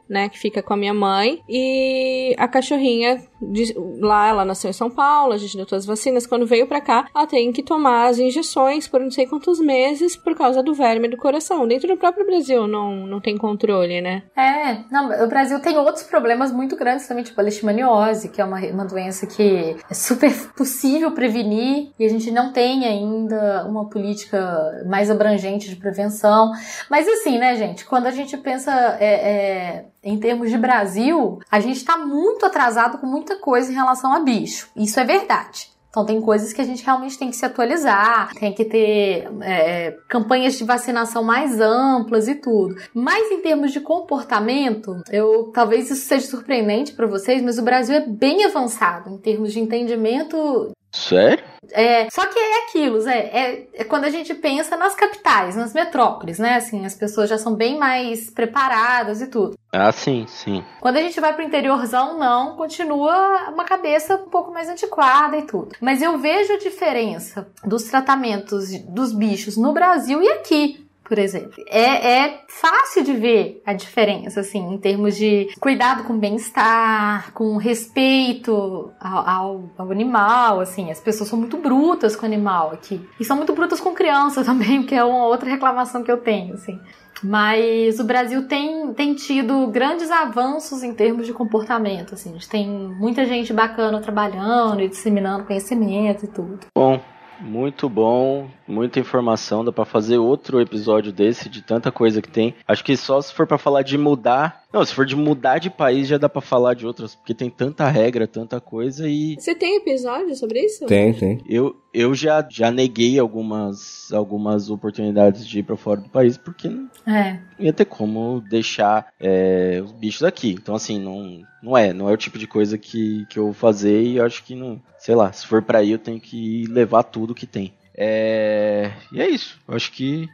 né, que fica com a minha mãe, e a cachorrinha de, lá, ela nasceu em São Paulo, a gente deu todas as vacinas, quando veio para cá, ela tem que tomar as injeções por não sei quantos meses por causa do verme do coração. Dentro do próprio Brasil não, não tem controle, né? É, não, o Brasil tem outros problemas muito grandes também, tipo a leishmaniose, que é uma, uma doença que é super possível prevenir e a gente não tem ainda uma política mais abrangente de prevenção. Mas assim, né, gente, quando a gente pensa é, é, em termos de Brasil, a gente está muito atrasado com muita coisa em relação a bicho. Isso é verdade. Então tem coisas que a gente realmente tem que se atualizar, tem que ter é, campanhas de vacinação mais amplas e tudo. Mas em termos de comportamento, eu talvez isso seja surpreendente para vocês, mas o Brasil é bem avançado em termos de entendimento Sério? É, só que é aquilo, é, é, é, quando a gente pensa nas capitais, nas metrópoles, né? Assim, as pessoas já são bem mais preparadas e tudo. Ah, sim, sim. Quando a gente vai pro interiorzão, não, continua uma cabeça um pouco mais antiquada e tudo. Mas eu vejo a diferença dos tratamentos dos bichos no Brasil e aqui por exemplo. É, é fácil de ver a diferença, assim, em termos de cuidado com bem-estar, com respeito ao, ao, ao, animal, assim. As pessoas são muito brutas com o animal aqui. E são muito brutas com criança também, que é uma outra reclamação que eu tenho, assim. Mas o Brasil tem, tem tido grandes avanços em termos de comportamento, assim. A gente tem muita gente bacana trabalhando e disseminando conhecimento e tudo. Bom, Muito bom, muita informação, dá pra fazer outro episódio desse, de tanta coisa que tem. Acho que só se for pra falar de mudar. Não, se for de mudar de país, já dá pra falar de outras, porque tem tanta regra, tanta coisa e. Você tem episódio sobre isso? Tem, tem. Eu, eu já, já neguei algumas, algumas oportunidades de ir pra fora do país, porque não É. ia ter como deixar é, os bichos aqui. Então, assim, não, não é. Não é o tipo de coisa que, que eu vou fazer e eu acho que não. Sei lá, se for pra ir, eu tenho que levar tudo que tem. É, e é isso. Eu acho que.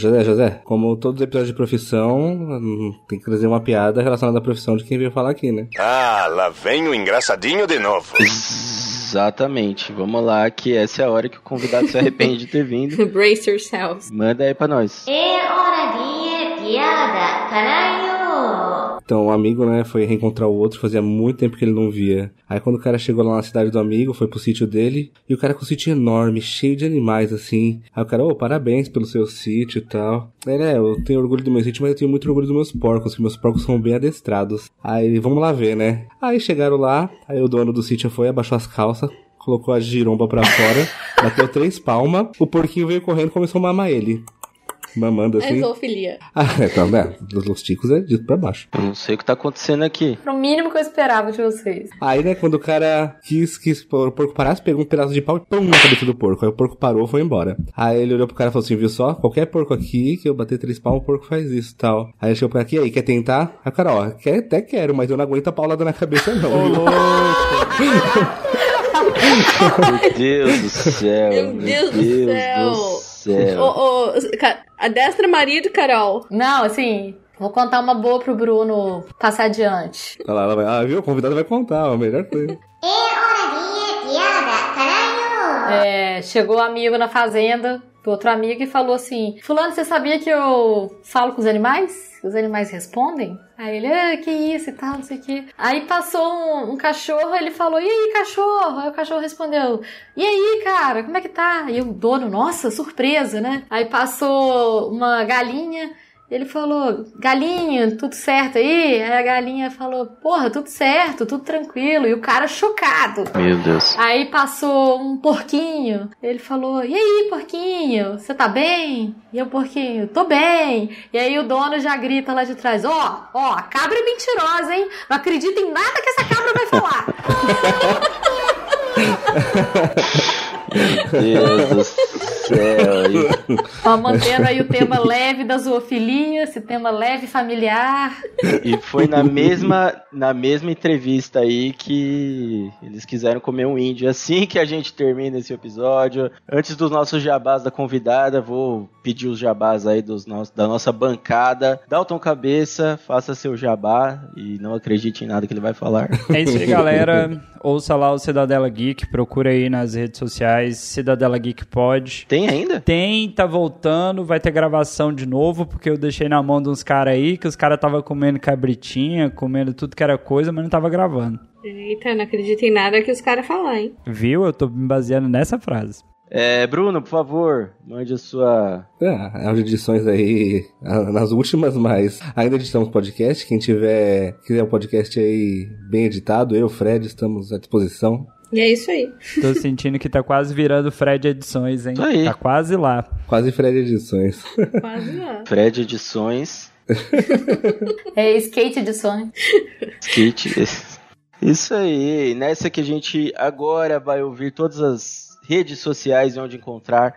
José, José, como todos os episódios de profissão, hum, tem que trazer uma piada relacionada à profissão de quem veio falar aqui, né? Ah, lá vem o engraçadinho de novo. Exatamente. Vamos lá, que essa é a hora que o convidado se arrepende de ter vindo. Brace yourselves. Manda aí pra nós. É hora de piada, caralho! Então, um amigo, né, foi reencontrar o outro, fazia muito tempo que ele não via. Aí quando o cara chegou lá na cidade do amigo, foi pro sítio dele, e o cara com um sítio enorme, cheio de animais, assim. Aí o cara, ô, parabéns pelo seu sítio e tal. Aí, né, eu tenho orgulho do meu sítio, mas eu tenho muito orgulho dos meus porcos, que meus porcos são bem adestrados. Aí, ele, vamos lá ver, né. Aí chegaram lá, aí o dono do sítio foi, abaixou as calças, colocou a giromba pra fora, bateu três palmas, o porquinho veio correndo e começou a mamar ele. Mamando É assim. zoofilia. Ah, então, né, dos dos ticos é dito pra baixo. Eu não sei o que tá acontecendo aqui. Era o mínimo que eu esperava de vocês. Aí, né, quando o cara quis que o porco parasse, pegou um pedaço de pau e pum na cabeça do porco. Aí o porco parou e foi embora. Aí ele olhou pro cara e falou assim, viu só? Qualquer porco aqui, que eu bater três pau, o porco faz isso e tal. Aí ele chegou pra aqui, aí, quer tentar? Aí o cara, ó, quer, até quero, mas eu não aguento a paulada na cabeça não, viu? Meu Deus do céu. Meu Deus do céu. do céu. Ô, ô, ca- a destra marido, Carol. Não, assim, vou contar uma boa pro Bruno passar adiante. Olha lá, ela vai, ah, viu? O convidado vai contar, a melhor coisa. É! É, chegou um amigo na fazenda do outro amigo e falou assim: Fulano, você sabia que eu falo com os animais? Os animais respondem? Aí ele, ah, que isso e tal, não sei o que. Aí passou um, um cachorro, ele falou, e aí, cachorro? Aí o cachorro respondeu, e aí, cara, como é que tá? E o dono, nossa, surpresa, né? Aí passou uma galinha, ele falou, galinha, tudo certo aí? Aí a galinha falou, porra, tudo certo, tudo tranquilo. E o cara chocado. Meu Deus. Aí passou um porquinho. Ele falou: E aí, porquinho? Você tá bem? E o porquinho: Tô bem. E aí o dono já grita lá de trás: Ó, ó, a cabra é mentirosa, hein? Não acredita em nada que essa cabra vai falar. Meu Deus do céu. aí. Ó, mantendo aí o tema leve da zoofilia, esse tema leve familiar. E foi na mesma, na mesma entrevista aí que eles quiseram comer um índio. Assim que a gente termina esse episódio, antes dos nossos jabás da convidada, vou pedir os jabás aí dos nossos, da nossa bancada. Dalton Cabeça, faça seu jabá e não acredite em nada que ele vai falar. É isso aí, galera. Ouça lá o Cidadela Geek, procura aí nas redes sociais, Cidadela Geek Pod. Tem ainda? Tem, tá voltando, vai ter gravação de novo, porque eu deixei na mão de uns caras aí, que os caras tava comendo cabritinha, comendo tudo que era coisa, mas não tava gravando. Eita, não acredito em nada que os caras falam, hein? Viu? Eu tô me baseando nessa frase. É, Bruno, por favor, mande a sua. É, as edições aí, nas últimas, mas ainda editamos podcast. Quem tiver, quiser um podcast aí bem editado, eu, Fred, estamos à disposição. E é isso aí. Tô sentindo que tá quase virando Fred Edições, hein? Isso aí. Tá quase lá. Quase Fred Edições. Quase lá. Fred Edições. É skate sonho. Skit. Isso aí. Nessa que a gente agora vai ouvir todas as redes sociais onde encontrar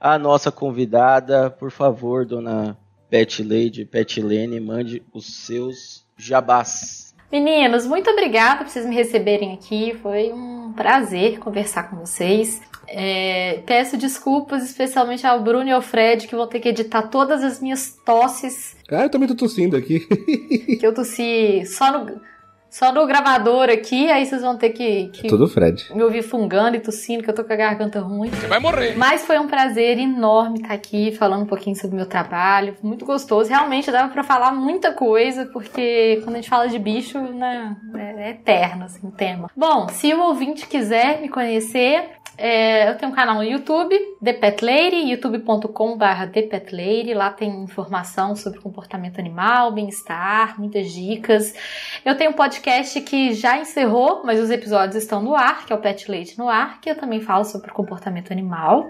a nossa convidada. Por favor, dona Pet Lady, Pet Lene, mande os seus jabás. Meninos, muito obrigada por vocês me receberem aqui. Foi um prazer conversar com vocês. É, peço desculpas especialmente ao Bruno e ao Fred que vão ter que editar todas as minhas tosses Ah, eu também tô tossindo aqui. que eu tossi só no, só no gravador aqui. Aí vocês vão ter que, que Tudo Fred. me ouvir fungando e tossindo, que eu tô com a garganta ruim. Você vai morrer. Mas foi um prazer enorme estar aqui falando um pouquinho sobre o meu trabalho. Muito gostoso. Realmente dava pra falar muita coisa, porque quando a gente fala de bicho, né, é, é eterno assim, o tema. Bom, se o ouvinte quiser me conhecer, É, eu tenho um canal no YouTube, The Pet Lady, youtube.com.br The Pet Lady. Lá tem informação sobre comportamento animal, bem-estar, muitas dicas. Eu tenho um podcast que já encerrou, mas os episódios estão no ar, que é o Pet Lady no ar, que eu também falo sobre comportamento animal.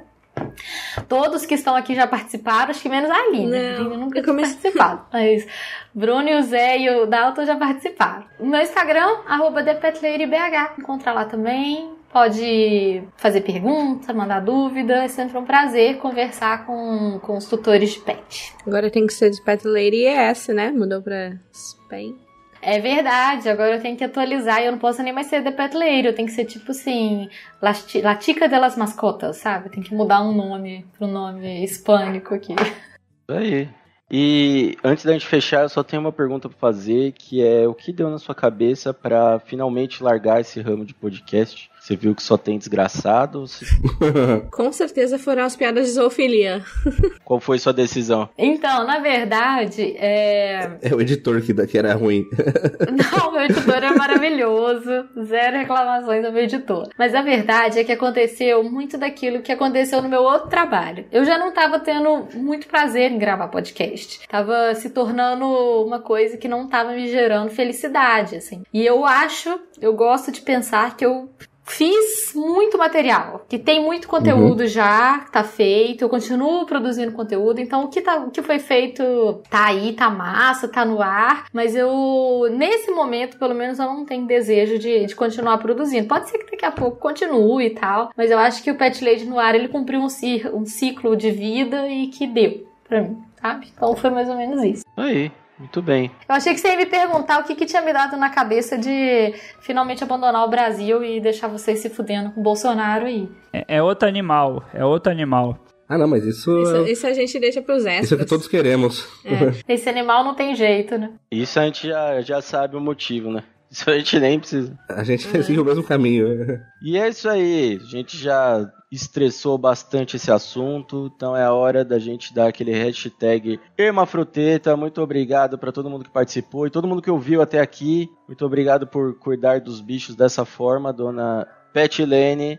Todos que estão aqui já participaram, acho que menos a Aline. Não, a Aline nunca comecei- participado. Mas Bruno e o Zé e o Dalton já participaram. O meu Instagram, arroba ThePetLadyBH. Encontra lá também. Pode fazer pergunta, mandar dúvida. É sempre um prazer conversar com, com os tutores de pet. Agora tem que ser de Pet Lady ES, né? Mudou pra Spain. É verdade, agora eu tenho que atualizar e eu não posso nem mais ser The Pet Lady. Eu tenho que ser tipo assim, Lati- Latica delas Mascotas, sabe? Tem que mudar um nome pro nome hispânico aqui. Isso aí. E antes da gente fechar, eu só tenho uma pergunta pra fazer, que é o que deu na sua cabeça pra finalmente largar esse ramo de podcast? Você viu que só tem desgraçado? Se- Com certeza foram as piadas de zoofilia. Qual foi sua decisão? Então, na verdade, é... É o editor que, da- que era ruim. Não, meu editor é maravilhoso. Zero reclamações ao meu editor. Mas a verdade é que aconteceu muito daquilo que aconteceu no meu outro trabalho. Eu já não tava tendo muito prazer em gravar podcast. Tava se tornando uma coisa que não tava me gerando felicidade, assim. E eu acho, eu gosto de pensar que eu Fiz muito material, que tem muito conteúdo já, que tá feito, eu continuo produzindo conteúdo, então o que, tá, o que foi feito tá aí, tá massa, tá no ar, mas eu, nesse momento, pelo menos, eu não tenho desejo de, de continuar produzindo. Pode ser que daqui a pouco continue e tal, mas eu acho que o Pet Lady no ar, ele cumpriu um, um ciclo de vida e que deu pra mim, sabe? Então foi mais ou menos isso. Aí, muito bem. Eu achei que você ia me perguntar o que, que tinha me dado na cabeça de finalmente abandonar o Brasil e deixar vocês se fudendo com o Bolsonaro aí. É, é outro animal, é outro animal. Ah, não, mas isso, Isso, é, isso a gente deixa pros extras. isso é o que todos queremos. Esse animal não tem jeito, né? Isso a gente já, já sabe o motivo, né? Isso a gente nem precisa. A gente segue o mesmo caminho. E é isso aí. A gente já estressou bastante esse assunto, então é a hora da gente dar aquele hashtag Hermafruteta. Muito obrigado para todo mundo que participou e todo mundo que ouviu até aqui. Muito obrigado por cuidar dos bichos dessa forma, dona Petilene.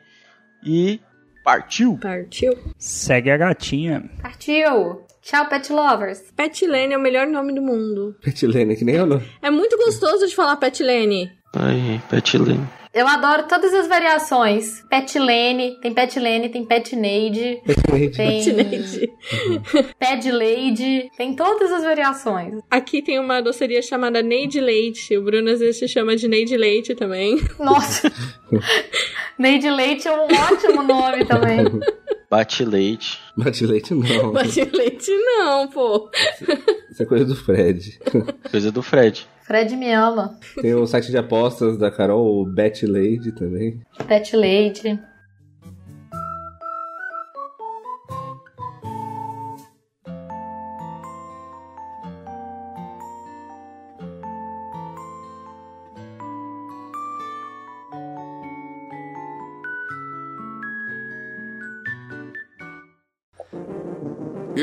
E partiu! Partiu. Segue a gatinha. Partiu! Tchau, pet lovers! Pet Lane é o melhor nome do mundo. Petilene, que nem eu não. É muito gostoso de falar Pet Lane. Ai, Petilene. Eu adoro todas as variações. Pet Lane, tem Pet Lane, tem Pet Neide, tem Pet Lady. Pet Lady, tem todas as variações. Aqui tem uma doceria chamada Neide Leite. O Bruno às vezes se chama de Neide Leite também. Nossa! Neide Leite é um ótimo nome também. Bate leite. Bate leite não. De leite não, pô. Isso é coisa do Fred. Coisa do Fred. Fred me ama. Tem o site de apostas da Carol, o Bet Lady também. Pet Lady.